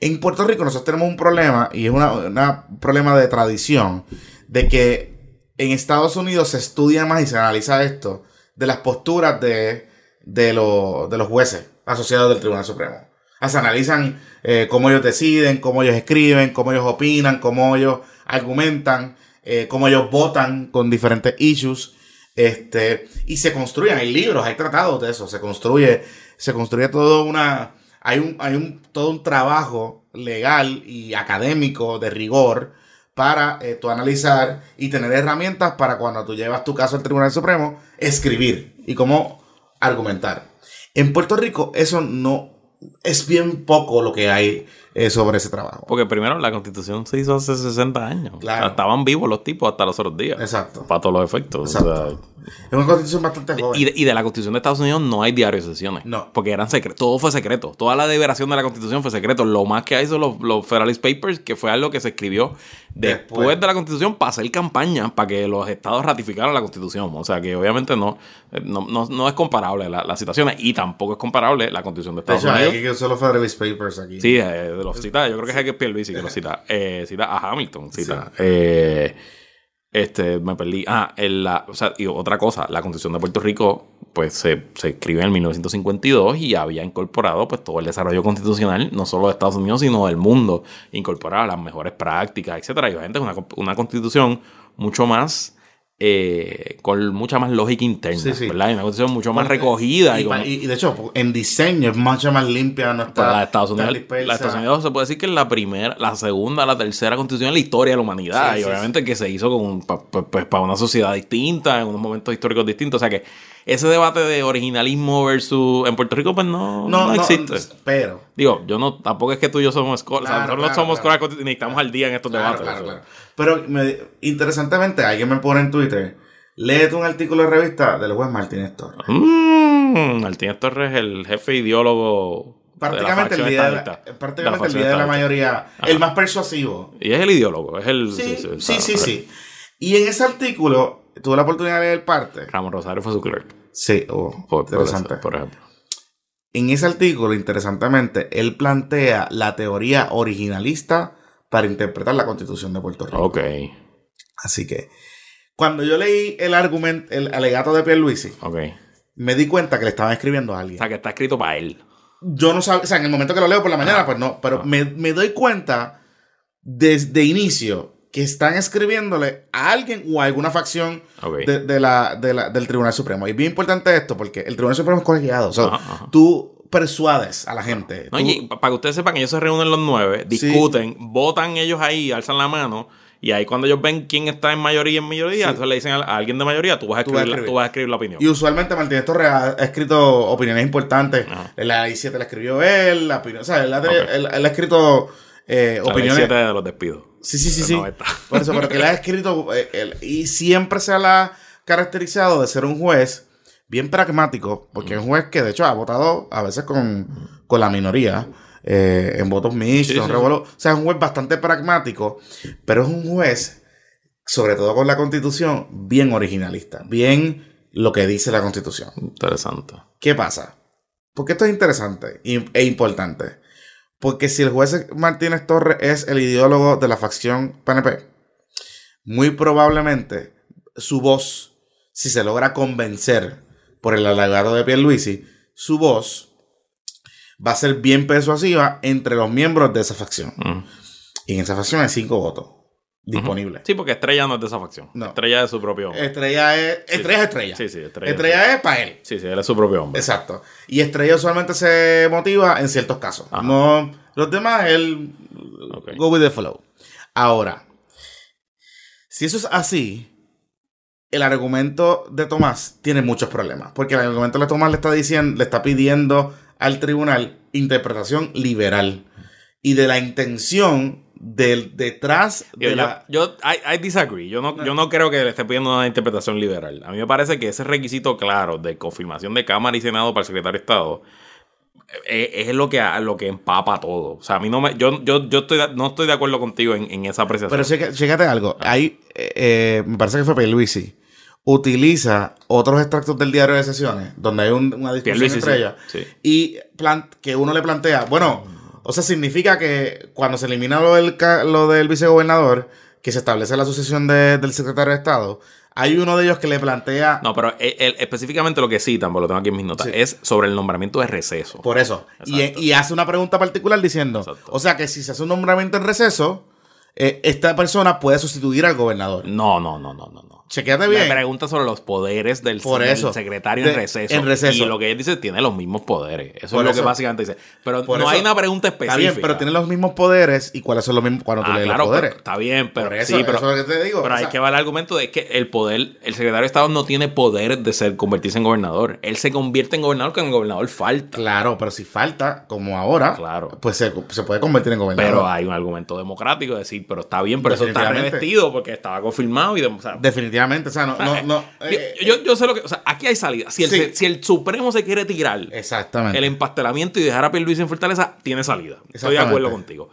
En Puerto Rico nosotros tenemos un problema, y es un problema de tradición, de que en Estados Unidos se estudia más y se analiza esto de las posturas de, de, de los jueces asociados del Tribunal Supremo. O Se analizan eh, cómo ellos deciden, cómo ellos escriben, cómo ellos opinan, cómo ellos argumentan, eh, cómo ellos votan con diferentes issues. Este, y se construyen, hay libros, hay tratados de eso, se construye, se construye todo una, hay un, hay un, todo un trabajo legal y académico de rigor para eh, analizar y tener herramientas para cuando tú llevas tu caso al Tribunal Supremo, escribir y cómo argumentar. En Puerto Rico eso no es bien poco lo que hay eh, sobre ese trabajo. Porque primero la constitución se hizo hace 60 años. Claro. O sea, estaban vivos los tipos hasta los otros días. Exacto. Para todos los efectos. o Exacto. sea, Es una constitución bastante joven. y, de, y de la constitución de Estados Unidos no hay diario de sesiones. No. Porque eran secretos. Todo fue secreto. Toda la deliberación de la constitución fue secreto. Lo más que hay son los, los Federalist Papers, que fue algo que se escribió después, Después. de la constitución para hacer campaña para que los estados ratificaran la constitución. O sea que obviamente no, eh, no, no, no es comparable la- las situaciones. Y tampoco es comparable la constitución de de Estados hecho, hay Unidos. que usar los Federalist Papers aquí. Sí, eh, cita, yo creo que es que Pierluisi que lo cita. [laughs] Eh, cita a Hamilton, cita. Eh, este, me perdí. Ah, en la, o sea, y otra cosa, la Constitución de Puerto Rico, pues se, se escribe en el 1952 y había incorporado pues todo el desarrollo constitucional, no solo de Estados Unidos, sino del mundo, incorporaba las mejores prácticas, etcétera. Y obviamente es una, una constitución mucho más eh, con mucha más lógica interna, Sí, sí. ¿verdad? Y una constitución mucho más recogida. Y, Y, pa- como- y- y de hecho, en diseño es mucho más limpia. No pues está la de Estados Unidos, la de Estados Unidos se puede decir que es la primera, la segunda, la tercera constitución en la historia de la humanidad. Sí, y obviamente que se hizo con, pa- pa- pues, para una sociedad distinta, en unos momentos históricos distintos. O sea que ese debate de originalismo versus en Puerto Rico, pues no, no, No, no, existe. Pero. Digo, yo no, tampoco es que tú y yo somos escolas. Claro, nosotros no somos claro. necesitamos al día en estos debates. Pero me- interesantemente, alguien me pone en Twitter. Léete un artículo de revista del juez Martínez Torres. Mm, Martínez Torres es el jefe ideólogo. Prácticamente el prácticamente De la el facción líder de la mayoría, el más persuasivo. Y es el ideólogo, es el. Sí, sí, sí, Y en ese artículo, tuve la oportunidad de leer parte. Ramón Rosario fue su clerk. Sí, oh, Por, por interesante. eso, por ejemplo. En ese artículo, interesantemente, él plantea la teoría originalista para interpretar la constitución de Puerto Rico. Ok, Así que, cuando yo leí el argumento, el alegato de Pierluisi, ok. me di cuenta que le estaban escribiendo a O alguien. sea, que está escrito para él. Yo no sabía, o sea, en el momento que lo leo por la mañana, pues no, pero me, me doy cuenta desde inicio que están escribiéndole a alguien o a alguna facción de, de la, de la- del Tribunal Supremo. Y bien importante esto, porque el Tribunal Supremo es colegiado. O sea, Ajá, ajá. tú persuades a la gente. No, tú- y pa- para que ustedes sepan, ellos se reúnen los nueve, discuten, votan ellos ahí, alzan la mano. Y ahí cuando ellos ven quién está en mayoría y en mayoría, entonces le dicen a, alguien de mayoría, tú vas a Tú vas a escribir, la, escribir. tú vas a escribir la opinión. Y usualmente Martínez Torres ha escrito opiniones importantes. Ajá. La I7 la escribió él, la opinión, o sea, él- él ha escrito eh, La opiniones. 7 de los despidos. Sí, sí, sí, sí. 90. [laughs] Por eso, pero que él ha escrito eh, él- y siempre se la ha caracterizado de ser un juez bien pragmático, porque es un juez que de hecho ha votado a veces con, con la minoría. eh, en votos mixtos, Sí, sí. O sea, es un juez bastante pragmático, pero es un juez, sobre todo con la constitución, bien originalista, bien lo que dice la constitución. Interesante. ¿Qué pasa? Porque esto es interesante e importante. Porque si el juez Martínez Torres es el ideólogo de la facción PNP, muy probablemente su voz, si se logra convencer por el alegado de Pierluisi, su voz va a ser bien persuasiva entre los miembros de esa facción. Mm. Y en esa facción hay cinco votos disponibles. Sí, porque Estrella no es de esa facción. No. Estrella es su propio hombre. Estrella es estrella. es estrella. Sí, sí, Estrella. Estrella es para él. Sí, sí, él es su propio hombre. Exacto. Y Estrella usualmente se motiva en ciertos casos. Ajá. No, los demás, él go with the flow. Ahora, si eso es así, el argumento de Tomás tiene muchos problemas. Porque el argumento de Tomás le está diciendo, le está pidiendo al tribunal interpretación liberal. Y de la intención del detrás Yo, de yo, la. yo- I, I disagree. Yo no, yo no creo que le esté pidiendo una interpretación liberal. A mí me parece que ese requisito claro de confirmación de Cámara y Senado para el secretario de Estado eh, es, lo que, lo que empapa todo. O sea, a mí no me. Yo, yo, yo estoy, no estoy de acuerdo contigo en, en esa apreciación. Pero chécate algo. Ahí, eh, eh, me parece que fue Pierluisi. Utiliza otros extractos del diario de sesiones, donde hay un- una discusión Pierluisi, entre sí, ellas. sí. Y que uno le plantea, bueno, o sea, significa que cuando se elimina lo del, lo del vicegobernador, que se establece la sucesión de- del secretario de Estado, hay uno de ellos que le plantea, No, pero específicamente lo que citan, porque lo tengo aquí en mis notas, Sí. es sobre el nombramiento de receso. por eso, y, hace una pregunta particular diciendo, Exacto. o sea, que si se hace un nombramiento en receso, eh, esta persona puede sustituir al gobernador. No, no, no, no, no. no. Chequéate Me bien. pregunta sobre los poderes del, Por del eso. secretario De- en, receso. en receso. Y lo que él dice tiene los mismos poderes. Eso Por es lo que básicamente dice. Pero Por no eso- hay una pregunta Está específica. bien, pero tiene los mismos poderes. ¿Y cuáles son los mismos cuando tú Ah, lees claro, los poderes? pero- está bien, pero Por eso, sí, pero, eso es lo que te digo. pero o hay que ver el argumento de que el poder, el secretario de Estado no tiene poder de ser convertirse en gobernador. Él se convierte en gobernador cuando el gobernador falta. Claro, pero si falta, como ahora, Claro. pues se, se puede convertir en gobernador. Pero hay un argumento democrático de decir, pero está bien, pero eso está revestido porque estaba confirmado y de- o sea, Definitivamente, o sea, no, no, no. yo, eh, yo- yo sé lo que. O sea, aquí hay salida. Si el, Sí. si el Supremo se quiere tirar exactamente. el empastelamiento y dejar a Pierluisi en Fortaleza, tiene salida. Estoy de acuerdo contigo.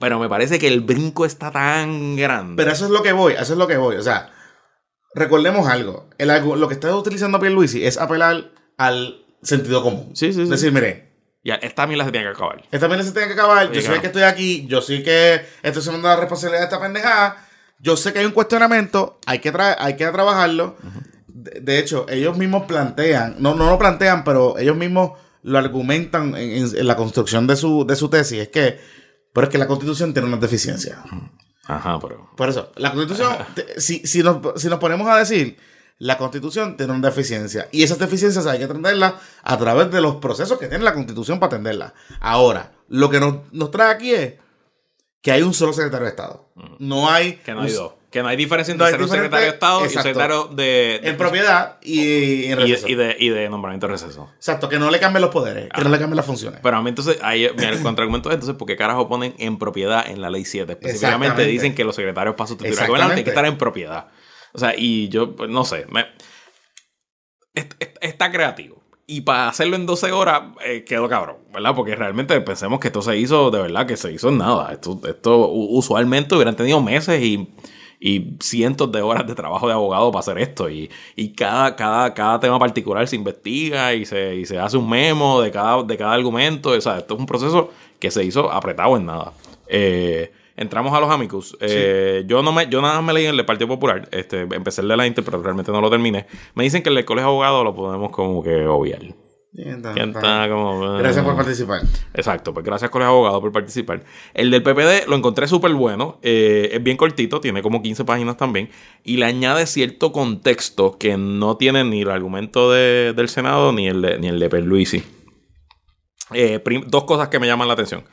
Pero me parece que el brinco está tan grande. Pero eso es lo que voy, eso es lo que voy. O sea, recordemos algo. El, lo que está utilizando Pierluisi es apelar al sentido común. Sí, sí, sí. Decir, mire, ya, esta mierda se tiene que acabar. esta mierda se tiene que acabar. Sí, yo sé que estoy aquí. Yo sé que estoy asumiendo la responsabilidad de esta pendejada. Yo sé que hay un cuestionamiento. Hay que, tra- hay que trabajarlo. de, de hecho, ellos mismos plantean. No, no lo plantean, pero ellos mismos lo argumentan en, en- en la construcción de su, de su tesis. Es que. Pero es que la constitución tiene unas deficiencias. Ajá, pero. Por eso, la constitución, si, si, nos, si nos ponemos a decir, la constitución tiene una deficiencia y esas deficiencias hay que atenderlas a través de los procesos que tiene la constitución para atenderlas. Ahora, lo que nos, nos trae aquí es que hay un solo secretario de Estado. No hay... Que no hay dos. Que no hay diferencia entre ser un secretario de Estado y un secretario de. de- En propiedad y, en receso. y de, y de nombramiento de receso. Exacto, que no le cambien los poderes, que no le cambien las funciones. Pero a mí entonces, ahí, el contraargumento es entonces, ¿por qué carajo ponen en propiedad en la ley 7? Específicamente dicen que los secretarios para sustituir al gobernante tienen que estar en propiedad. O sea, y yo, pues, no sé, me- está creativo. Y para hacerlo en 12 horas eh, quedó cabrón, ¿verdad? Porque realmente pensemos que esto se hizo, de verdad, que se hizo en nada. Esto, esto usualmente hubieran tenido meses y, y cientos de horas de trabajo de abogado para hacer esto. Y, y cada, cada, cada tema particular se investiga y se, y se hace un memo de cada, de cada argumento. O sea, esto es un proceso que se hizo apretado en nada. Eh, entramos a los amicus. Eh, yo no me, yo nada más me leí el del Partido Popular. Este, empecé el de la Inter, pero realmente no lo terminé. Me dicen que el del colegio de abogados lo podemos como que obviar. Bien. como, Gracias por eh, participar. Exacto, pues gracias Colegio de Abogados por participar. El del PPD lo encontré súper bueno, eh, es bien cortito, tiene como 15 páginas también, y le añade cierto contexto que no tiene ni el argumento de- del Senado ni el de, ni el de Perluisi. Eh, dos cosas que me llaman la atención.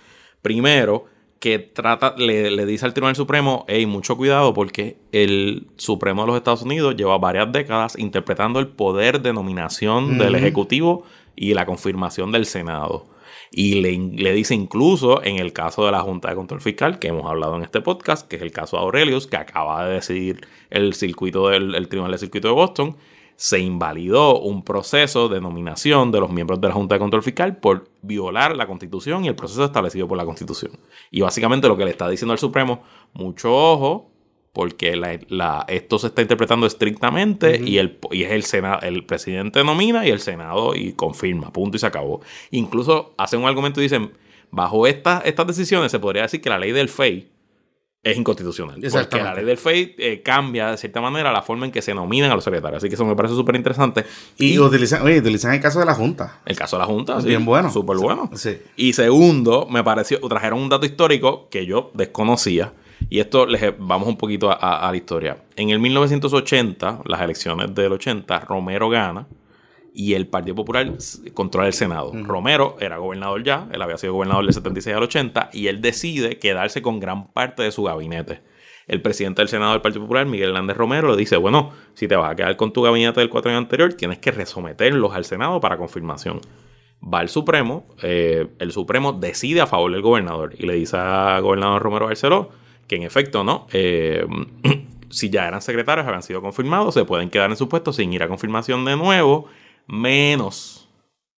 Primero, que trata, le, le dice al Tribunal Supremo, hey, mucho cuidado porque el Supremo de los Estados Unidos lleva varias décadas interpretando el poder de nominación del. Ejecutivo y la confirmación del Senado. Y le, le dice incluso en el caso de la Junta de Control Fiscal, que hemos hablado en este podcast, que es el caso de Aurelius, que acaba de decidir el circuito del el Tribunal del Circuito de Boston, se invalidó un proceso de nominación de los miembros de la Junta de Control Fiscal por violar la Constitución y el proceso establecido por la Constitución. Y básicamente lo que le está diciendo al Supremo, mucho ojo, porque la- la- esto se está interpretando estrictamente y, el, y es el Senado, el presidente nomina y el Senado y confirma, punto y se acabó. Incluso hacen un argumento y dicen, bajo estas estas decisiones se podría decir que la ley del FEI es inconstitucional. Porque la ley del FEI eh, cambia de cierta manera la forma en que se nominan a los secretarios. Así que eso me parece súper interesante. Y, utilizan, oye, utilizan el caso de la Junta. El caso de la Junta, sí, Bien bueno. Súper bueno. Sí. Y segundo, me pareció, trajeron un dato histórico que yo desconocía. Y esto les vamos un poquito a, a- a la historia. En el 1980, las elecciones del 80, Romero gana y el Partido Popular controla el Senado. Romero era gobernador ya, él había sido gobernador del 76 al 80 y él decide quedarse con gran parte de su gabinete. El presidente del Senado del Partido Popular, Miguel Hernández Romero, le dice, bueno, si te vas a quedar con tu gabinete del cuatro año anterior, tienes que resometerlos al Senado para confirmación va al Supremo, eh, el Supremo decide a favor del gobernador y le dice al gobernador Romero Barceló que en efecto no, eh, [clears throat] si ya eran secretarios, habían sido confirmados, se pueden quedar en su puesto sin ir a confirmación de nuevo, menos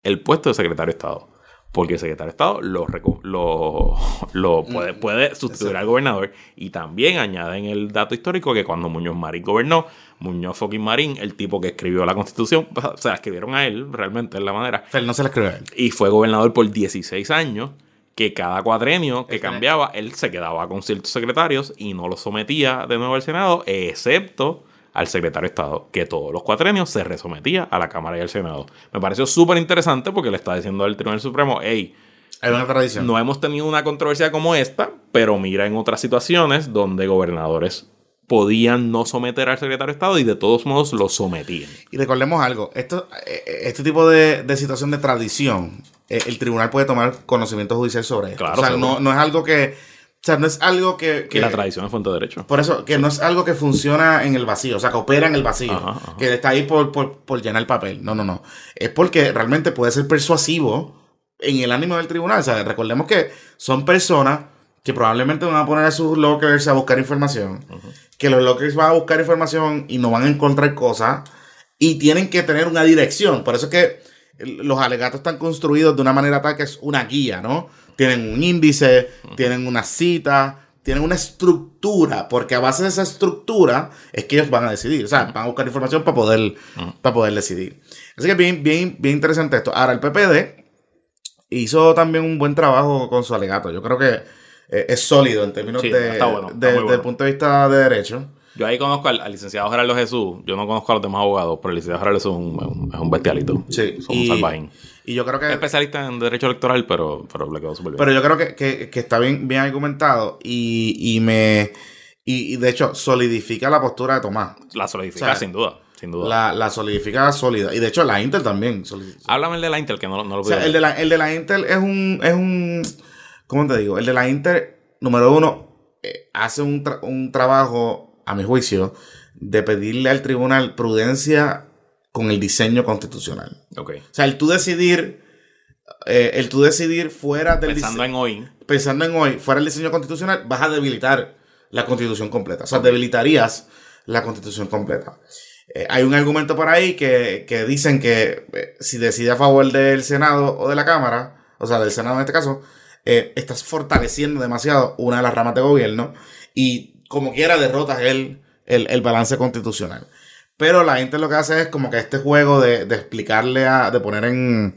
el puesto de secretario de Estado. Porque el secretario de Estado lo, [laughs] lo puede, puede sustituir al gobernador. Y también añaden el dato histórico que cuando Muñoz Marín gobernó, Muñoz fucking Marín, el tipo que escribió la constitución, [laughs] se la escribieron a él, realmente es la manera Fel no se la escribe a él. y fue gobernador por 16 años, que cada cuadrenio que cambiaba, él se quedaba con ciertos secretarios y no los sometía de nuevo al Senado, excepto al secretario de Estado, que todos los cuatrenios se resometía a la Cámara y al Senado. Me pareció súper interesante porque le está diciendo al Tribunal Supremo, hey, Hay una tradición. no hemos tenido una controversia como esta, pero mira en otras situaciones donde gobernadores podían no someter al secretario de Estado y de todos modos lo sometían. Y recordemos algo, esto, eh, este tipo de, de situación de tradición, eh, el tribunal puede tomar conocimiento judicial sobre esto. Claro, o sea, no, no es algo que. O sea, no es algo que. Que la tradición es fuente de derecho. Por eso, que no es algo que funciona en el vacío, o sea, que opera en el vacío, Ajá, ajá. que está ahí por, por, por llenar el papel. No, no, no. Es porque realmente puede ser persuasivo en el ánimo del tribunal. O sea, recordemos que son personas que probablemente van a poner a sus lockers a buscar información, que los lockers van a buscar información y no van a encontrar cosas y tienen que tener una dirección. Por eso es que los alegatos están construidos de una manera tal que es una guía, ¿no? Tienen un índice, tienen una cita, tienen una estructura, porque a base de esa estructura es que ellos van a decidir, o sea, van a buscar información para poder, para poder decidir. Así que bien, bien, bien interesante esto. Ahora, el PPD hizo también un buen trabajo con su alegato. Yo creo que eh, es sólido en términos Sí, de, bueno, de- muy desde bueno. el punto de vista de derecho. Yo ahí conozco al, al licenciado Gerardo Jesús. Yo no conozco a los demás abogados, pero el licenciado Gerardo Jesús es un, es un- es bestialito. Sí, Es un y- salvajín. Y yo creo Es que especialista en derecho electoral, pero, pero le quedó súper bien. Pero yo creo que, que- que está bien, bien argumentado y, y me, Y, y de hecho, solidifica la postura de Tomás. La solidifica, O sea, sin duda. Sin duda. La, la solidifica sólida. Y de hecho, la Intel también. Háblame el de la Intel, que no, no lo O sea, pude el de, la, el de la Intel es un, es un. ¿Cómo te digo? El de la Intel, número uno, eh, hace un, tra- un trabajo, a mi juicio, de pedirle al tribunal prudencia con el diseño constitucional. Ok. O sea, el tú decidir. eh, el tú decidir fuera del Pensando en hoy. pensando en hoy, fuera del diseño constitucional, vas a debilitar la constitución completa. O sea, debilitarías la constitución completa. Eh, hay un argumento por ahí que, que dicen que eh, si decide a favor del Senado o de la Cámara, o sea, del Senado en este caso, eh, estás fortaleciendo demasiado una de las ramas de gobierno y como quiera derrotas el, el, el balance constitucional. Pero la gente lo que hace es como que este juego de, de explicarle a, de poner en,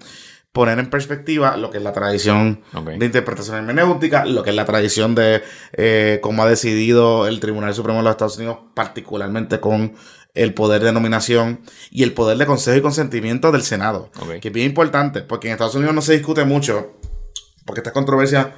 poner en perspectiva lo que es la tradición de interpretación hermenéutica, lo que es la tradición de eh, cómo ha decidido el Tribunal Supremo de los Estados Unidos, particularmente con el poder de nominación y el poder de consejo y consentimiento del Senado, Ok. que es bien importante, porque en Estados Unidos no se discute mucho, porque estas controversias,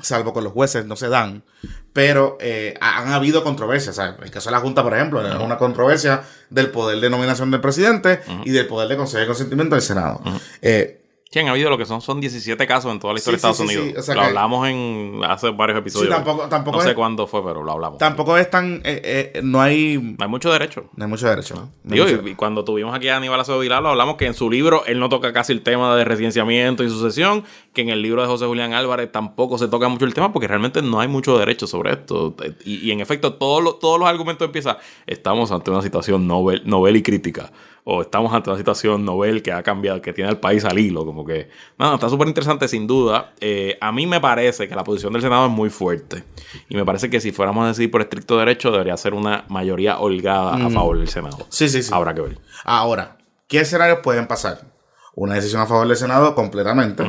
salvo con los jueces, no se dan, pero eh, ha- han habido controversias. ¿sabes? El caso de la Junta, por ejemplo, es una controversia del poder de nominación del presidente y del poder de consejo y consentimiento del Senado. Eh, Sí, han habido lo que son, son 17 casos en toda la historia Sí, de Estados sí, Unidos. sí. O sea lo hablamos en hace varios episodios. Sí, tampoco- tampoco no sé cuándo fue, pero lo hablamos. tampoco es tan... eh, eh, no hay... No hay mucho derecho. No hay mucho derecho. ¿no? No hay Digo, mucho- y, y cuando tuvimos aquí a Aníbal Acevedo Vilar, lo hablamos que en su libro él no toca casi el tema de residenciamiento y sucesión, que en el libro de José Julián Álvarez tampoco se toca mucho el tema porque realmente no hay mucho derecho sobre esto. Y, y en efecto, todos los, todos los argumentos empiezan, estamos ante una situación novel, novel y crítica, o estamos ante una situación novel que ha cambiado, que tiene al país al hilo, como que... No, no, está súper interesante sin duda. Eh, a mí me parece que la posición del Senado es muy fuerte. Y me parece que si fuéramos a decidir por estricto derecho, debería ser una mayoría holgada a favor del Senado. Sí, sí, sí. Habrá que ver. Ahora, ¿qué escenarios pueden pasar? Una decisión a favor del Senado completamente.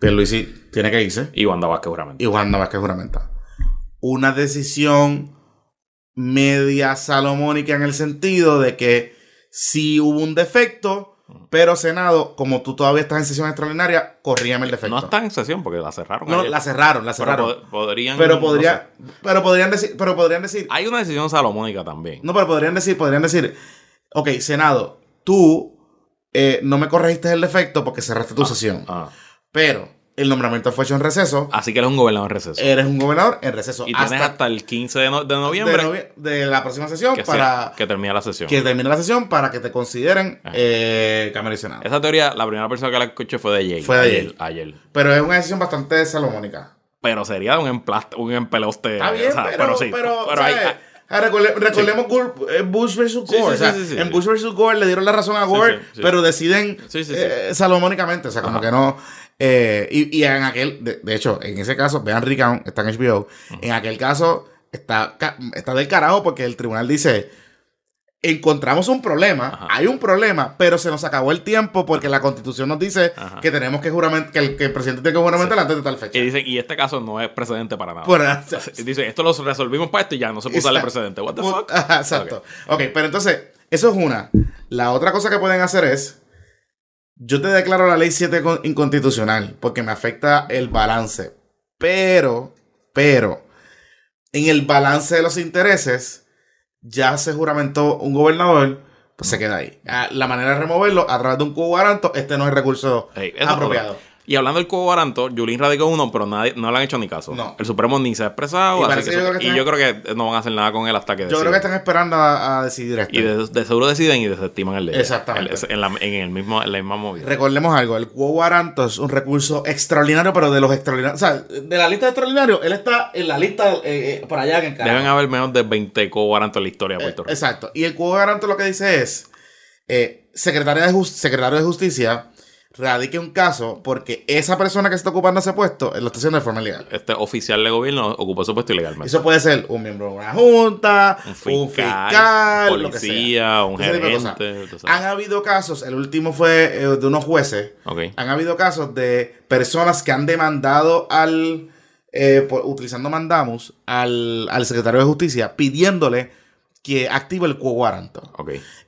Pierluisi tiene que irse. Y Wanda Vázquez juramento. Y Juan Vázquez juramenta. Una decisión media salomónica en el sentido de que si hubo un defecto, pero Senado, como tú todavía estás en sesión extraordinaria, corríame el defecto. No está en sesión porque la cerraron. No, ayer. la cerraron, la Pero cerraron. pod- podrían. Pero no podría, sé. pero podrían decir, pero podrían decir, Hay una decisión salomónica también. no, pero podrían decir, podrían decir, ok, Senado, tú eh, no me corregiste el defecto porque cerraste tu sesión, Ah. pero el nombramiento fue hecho en receso, Así que él es un gobernador en receso. eres un gobernador en receso y tienes hasta, el 15 de, no- de noviembre de, novie- de la próxima sesión que, para sea- que termine la sesión. que termine la sesión para que te consideren eh, Cámara y Senado. Esa teoría, la primera persona que la escuché fue de Yale. Fue de ayer, ayer. Pero es una decisión bastante salomónica. Pero sería un, emplast un empeloste. Está bien, o sea, pero, sí. pero, pero hay- ¿sabes? Ah, recorde- recordemos Gore- eh, Bush versus Sí, Gore. sí, o sea, sí, sí, sí, en sí. Bush versus Gore le dieron la razón a Gore, sí, sí. pero deciden Sí, sí, sí. eh, salomónicamente. O sea, como Ajá. que no. Eh, y, y en aquel, de, de hecho, en ese caso, vean Recount, está en HBO. En aquel caso, está, está del carajo porque el tribunal dice. Encontramos un problema, Ajá. hay un problema, pero se nos acabó el tiempo porque la constitución nos dice Ajá. que tenemos que juramentar, que el, que el presidente tiene que juramentar antes de tal fecha. y dicen, y este caso no es precedente para nada. [laughs] [laughs] Dice, esto lo resolvimos para esto y ya no se puede darle Exacto. precedente. What the fuck? [laughs] Ajá, exacto. ok, pero entonces, eso es una. La otra cosa que pueden hacer es. Yo te declaro la ley 7 con- inconstitucional porque me afecta el balance. Pero, pero, en el balance de los intereses, ya se juramentó un gobernador, pues se queda ahí. Ah, La manera de removerlo a través de un cubo garanto, este no es recurso apropiado. Y hablando del cubo garanto, Yulín radicó uno, pero nadie, no le han hecho ni caso. No. El Supremo ni se ha expresado. Y así que que yo creo que y están- yo creo que no van a hacer nada con él hasta que Yo creo que están esperando a, a decidir esto. Y de, de seguro deciden y desestiman el ella. Exactamente. El- en, la, en el mismo, en la misma movida. Recordemos algo, el quo guaranto es un recurso extraordinario, pero de los extraordinarios. O sea, de la lista de extraordinarios, él está en la lista eh, eh, por allá en el carajo. Deben haber menos de 20 cubo garantos en la historia de Eh, Puerto Rico. exacto. Y el quo guaranto lo que dice es: eh, secretaria de secretario de Justicia radique un caso porque esa persona que está ocupando ese puesto eh, lo está haciendo de forma ilegal. Este oficial de gobierno ocupó su puesto ilegalmente. Eso puede ser un miembro de una junta, un un fiscal, fiscal, lo que sea. policía, un Ese cosas. gerente. Han habido casos, el último fue eh, de unos jueces han habido casos de personas que han demandado al, eh, por- utilizando mandamus, al, al secretario de justicia pidiéndole que active el quo guaranto.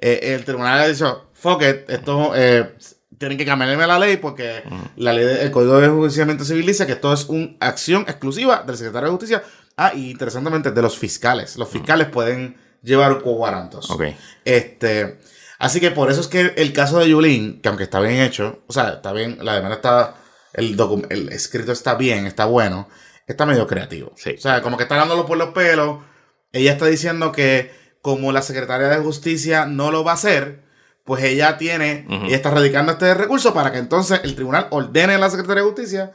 Eh, el tribunal ha dicho, fuck it, esto eh, tienen que cambiarme la ley porque la ley de- el Código de Enjuiciamiento Civil dice que esto es una acción exclusiva del secretario de justicia Ah, y interesantemente, de los fiscales. Los fiscales pueden llevar co-guarantos. Ok. Este, así que por eso es que el caso de Yulín, que aunque está bien hecho, o sea, está bien, la demanda está, el, el escrito está bien, está bueno, está medio creativo. Sí. O sea, como que está dándolo por los pelos. Ella está diciendo que como la secretaria de justicia no lo va a hacer, pues ella tiene, Ujú. ella está radicando este recurso para que entonces el tribunal ordene a la secretaria de justicia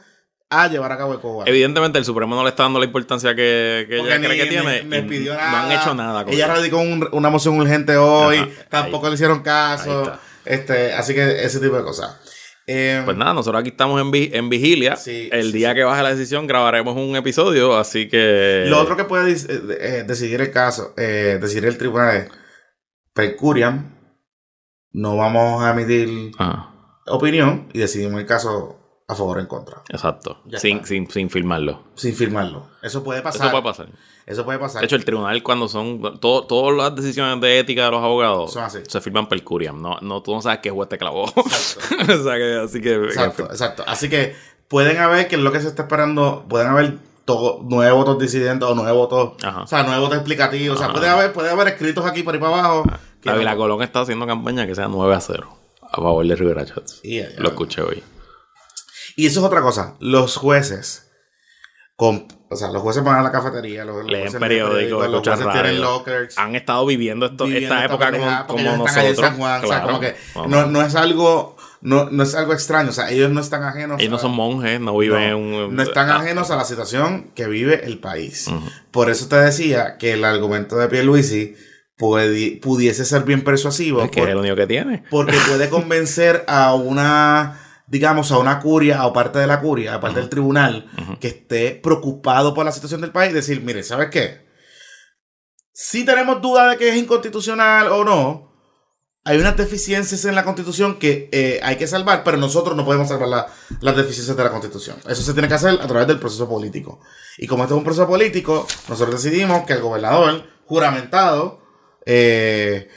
a llevar a cabo el coguaranto. Evidentemente el Supremo no le está dando la importancia que, que ella cree ni- que tiene. ni- no han hecho nada. con Ella eso. radicó un- una moción urgente hoy. Ajá, tampoco ahí. le hicieron caso. Este, así que ese tipo de cosas. Eh, Pues nada, nosotros aquí estamos en, vi- en vigilia. Sí, el sí, día que baje la decisión grabaremos un episodio, así que... lo otro que puede eh, eh, decidir el caso, eh, decidir el tribunal es per curiam. No vamos a emitir Ajá, opinión y decidimos el caso a favor o en contra. exacto. Sin, sin, sin firmarlo. Sin firmarlo. Eso puede pasar. Eso puede pasar. Eso puede pasar. De hecho, el tribunal cuando son... todo- todas las decisiones de ética de los abogados Son así. se firman per curiam. No, no, tú no sabes qué juez te clavó. [laughs] o sea que, así que... Exacto, exacto. Así que pueden haber, que es lo que se está esperando, pueden haber to- nueve votos disidentes o nueve votos, Ajá. o sea, nueve votos explicativos. O sea, puede haber, puede haber escritos aquí por ahí para abajo. Ávila no- Colón está haciendo campaña que sea 9 a 0 a favor de Rivera Chats. Y, ya, ya. Lo escuché hoy. Y eso es otra cosa. Los jueces, con, o sea, los jueces van a la cafetería, los, los Leen periódicos, los jueces tienen radio. lockers. Han estado viviendo esto, viviendo esta época como, como en nosotros. San Juan, o sea, Claro. como que no, no es algo, no, no es algo extraño, o sea, ellos no están ajenos. Ellos no a- son monjes, no viven en No, un... no están Ah, ajenos a la situación que vive el país. Ujú. Por eso te decía que el argumento de Pierluisi puede, pudiese ser bien persuasivo. Es que por- es el único que tiene. porque puede convencer a una, digamos, a una curia, o parte de la curia, a parte del tribunal, que esté preocupado por la situación del país, decir, mire, ¿sabes qué? Si tenemos duda de que es inconstitucional o no, hay unas deficiencias en la constitución que eh, hay que salvar, pero nosotros no podemos salvar la- las deficiencias de la constitución. Eso se tiene que hacer a través del proceso político. Y como esto es un proceso político, nosotros decidimos que el gobernador juramentado, eh,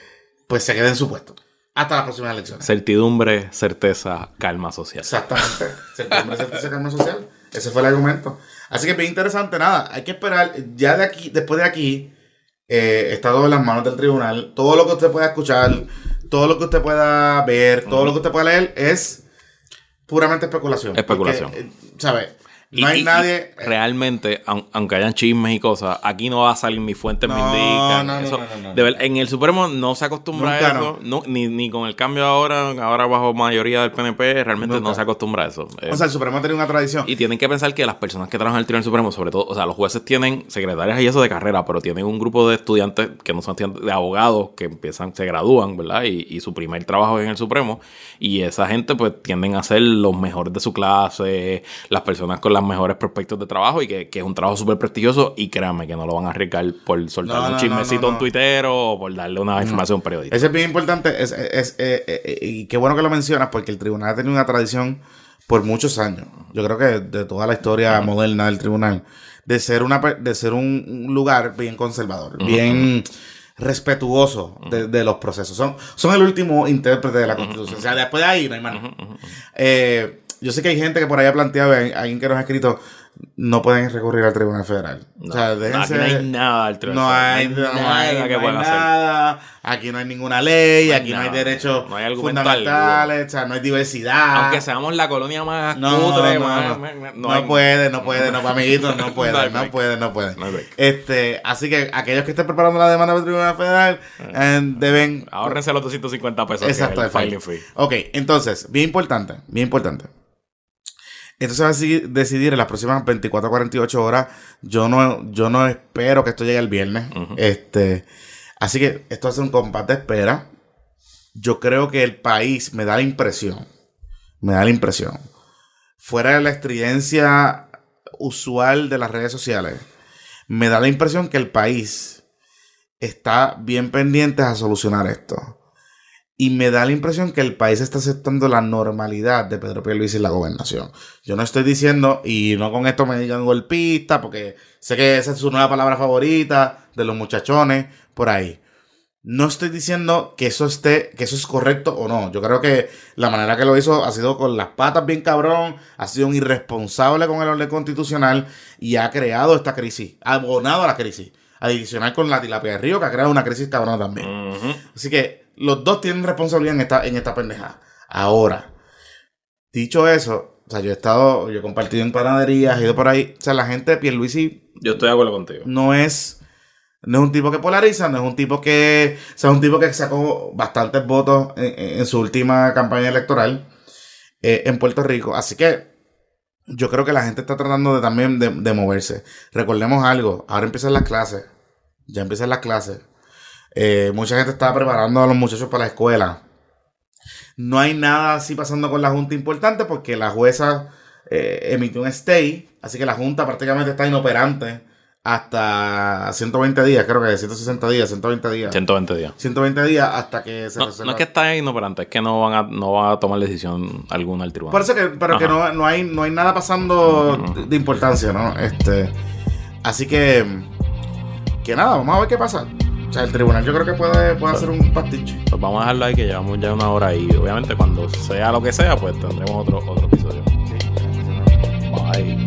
pues se quede en su puesto. Hasta las próximas elecciones. Certidumbre, certeza, calma social. Exactamente. Septiembre, certeza, cambio social. Ese fue el argumento. Así que bien interesante, nada. Hay que esperar. Ya de aquí, después de aquí, eh, está todo en las manos del tribunal. Todo lo que usted pueda escuchar, todo lo que usted pueda ver, todo lo que usted pueda leer es puramente especulación. Especulación. Porque, eh, ¿Sabe? No Y- hay y- nadie. y realmente, aun- aunque hayan chismes y cosas, aquí no va a salir mi fuente me No, indican. no, no, eso- no, de ver- en el Supremo no se acostumbra Nunca a eso. ni, ni con el cambio ahora, ahora bajo mayoría del PNP, realmente Nunca. no se acostumbra a eso. Eh, o sea, el Supremo tiene una tradición. y tienen que pensar que las personas que trabajan en el Tribunal Supremo, sobre todo, o sea, los jueces tienen secretarias y eso de carrera, pero tienen un grupo de estudiantes que no son estudiantes, de abogados que empiezan, se gradúan, ¿verdad? Y, y su primer trabajo es en el Supremo. Y esa gente, pues, tienden a ser los mejores de su clase, las personas con los mejores prospectos de trabajo y que, que es un trabajo súper prestigioso. Y créanme que no lo van a arriesgar por soltar No, un no, chismecito no, a un tuitero o por darle una información periodística. Eso es bien importante. Es, es- eh, eh, y qué bueno que lo mencionas, porque el tribunal ha tenido una tradición por muchos años. Yo creo que de toda la historia moderna del tribunal, de ser una de ser un, lugar bien conservador, bien respetuoso de, de los procesos. Son, son el último intérprete de la constitución. O sea, después de ahí no hay más nada. Eh, yo sé que hay gente que por ahí ha planteado, hay alguien que nos ha escrito, no pueden recurrir al Tribunal Federal. No, o sea, aquí déjense- no hay nada al Tribunal no hay, no hay, nada que no hay nada. Aquí no hay ninguna ley, No aquí no hay derechos No fundamentales, o sea, no hay diversidad. Aunque seamos la colonia más no, cutre, no, más- no, no puede, no puede, no, amiguitos, [laughs] no puede, No no, puede, no puede. No. Este, así que aquellos que estén preparando la demanda del Tribunal Federal eh, deben Ahorrense los 250 pesos. Exacto, el filing fee. Ok, entonces, bien importante, bien importante. Esto se va a deci- decidir en las próximas 24 a 48 horas. Yo no, yo no espero que esto llegue el viernes. Este, así que esto ser un combate de espera. Yo creo que el país me da la impresión, me da la impresión, fuera de la estridencia usual de las redes sociales, me da la impresión que el país está bien pendiente a solucionar esto. Y me da la impresión que el país está aceptando la normalidad de Pedro Pierluisi en la gobernación. Yo no estoy diciendo, y no con esto me digan golpista, porque sé que esa es su nueva palabra favorita de los muchachones por ahí. No estoy diciendo que eso esté, que eso es correcto o no. Yo creo que la manera que lo hizo ha sido con las patas bien cabrón, ha sido un irresponsable con el orden constitucional y ha creado esta crisis, ha abonado a la crisis. Adicional con la tilapia de río, que ha creado una crisis cabrona también. Ujú. Así que los dos tienen responsabilidad en esta, en esta pendejada. Ahora, dicho eso, o sea, yo he estado, yo he compartido en panaderías, he ido por ahí. O sea, la gente de Pierluisi Yo estoy de acuerdo contigo. no es, no es un tipo que polariza, no es un tipo que, o sea, es un tipo que sacó bastantes votos en, su última campaña electoral eh, en Puerto Rico. Así que yo creo que la gente está tratando de también de, de moverse. Recordemos algo, ahora empiezan las clases, ya empiezan las clases. Eh, mucha gente está preparando a los muchachos para la escuela. No hay nada así pasando con la Junta importante porque la jueza eh, emitió un stay, así que la Junta prácticamente está inoperante hasta 120 días, creo que 160 días, 120 días. 120 días. 120 días hasta que se No, resuelva. no es que está inoperante, es que no van a, no van a tomar decisión alguna el tribunal. Por eso que, pero que no, no hay, no hay nada pasando de importancia, ¿no? Este, así que, que nada, vamos a ver qué pasa. O sea, el tribunal yo creo que puede, puede hacer un pastiche. Pues vamos a dejarlo ahí que llevamos ya una hora y obviamente cuando sea lo que sea, pues tendremos otro, otro episodio. Sí. Bye.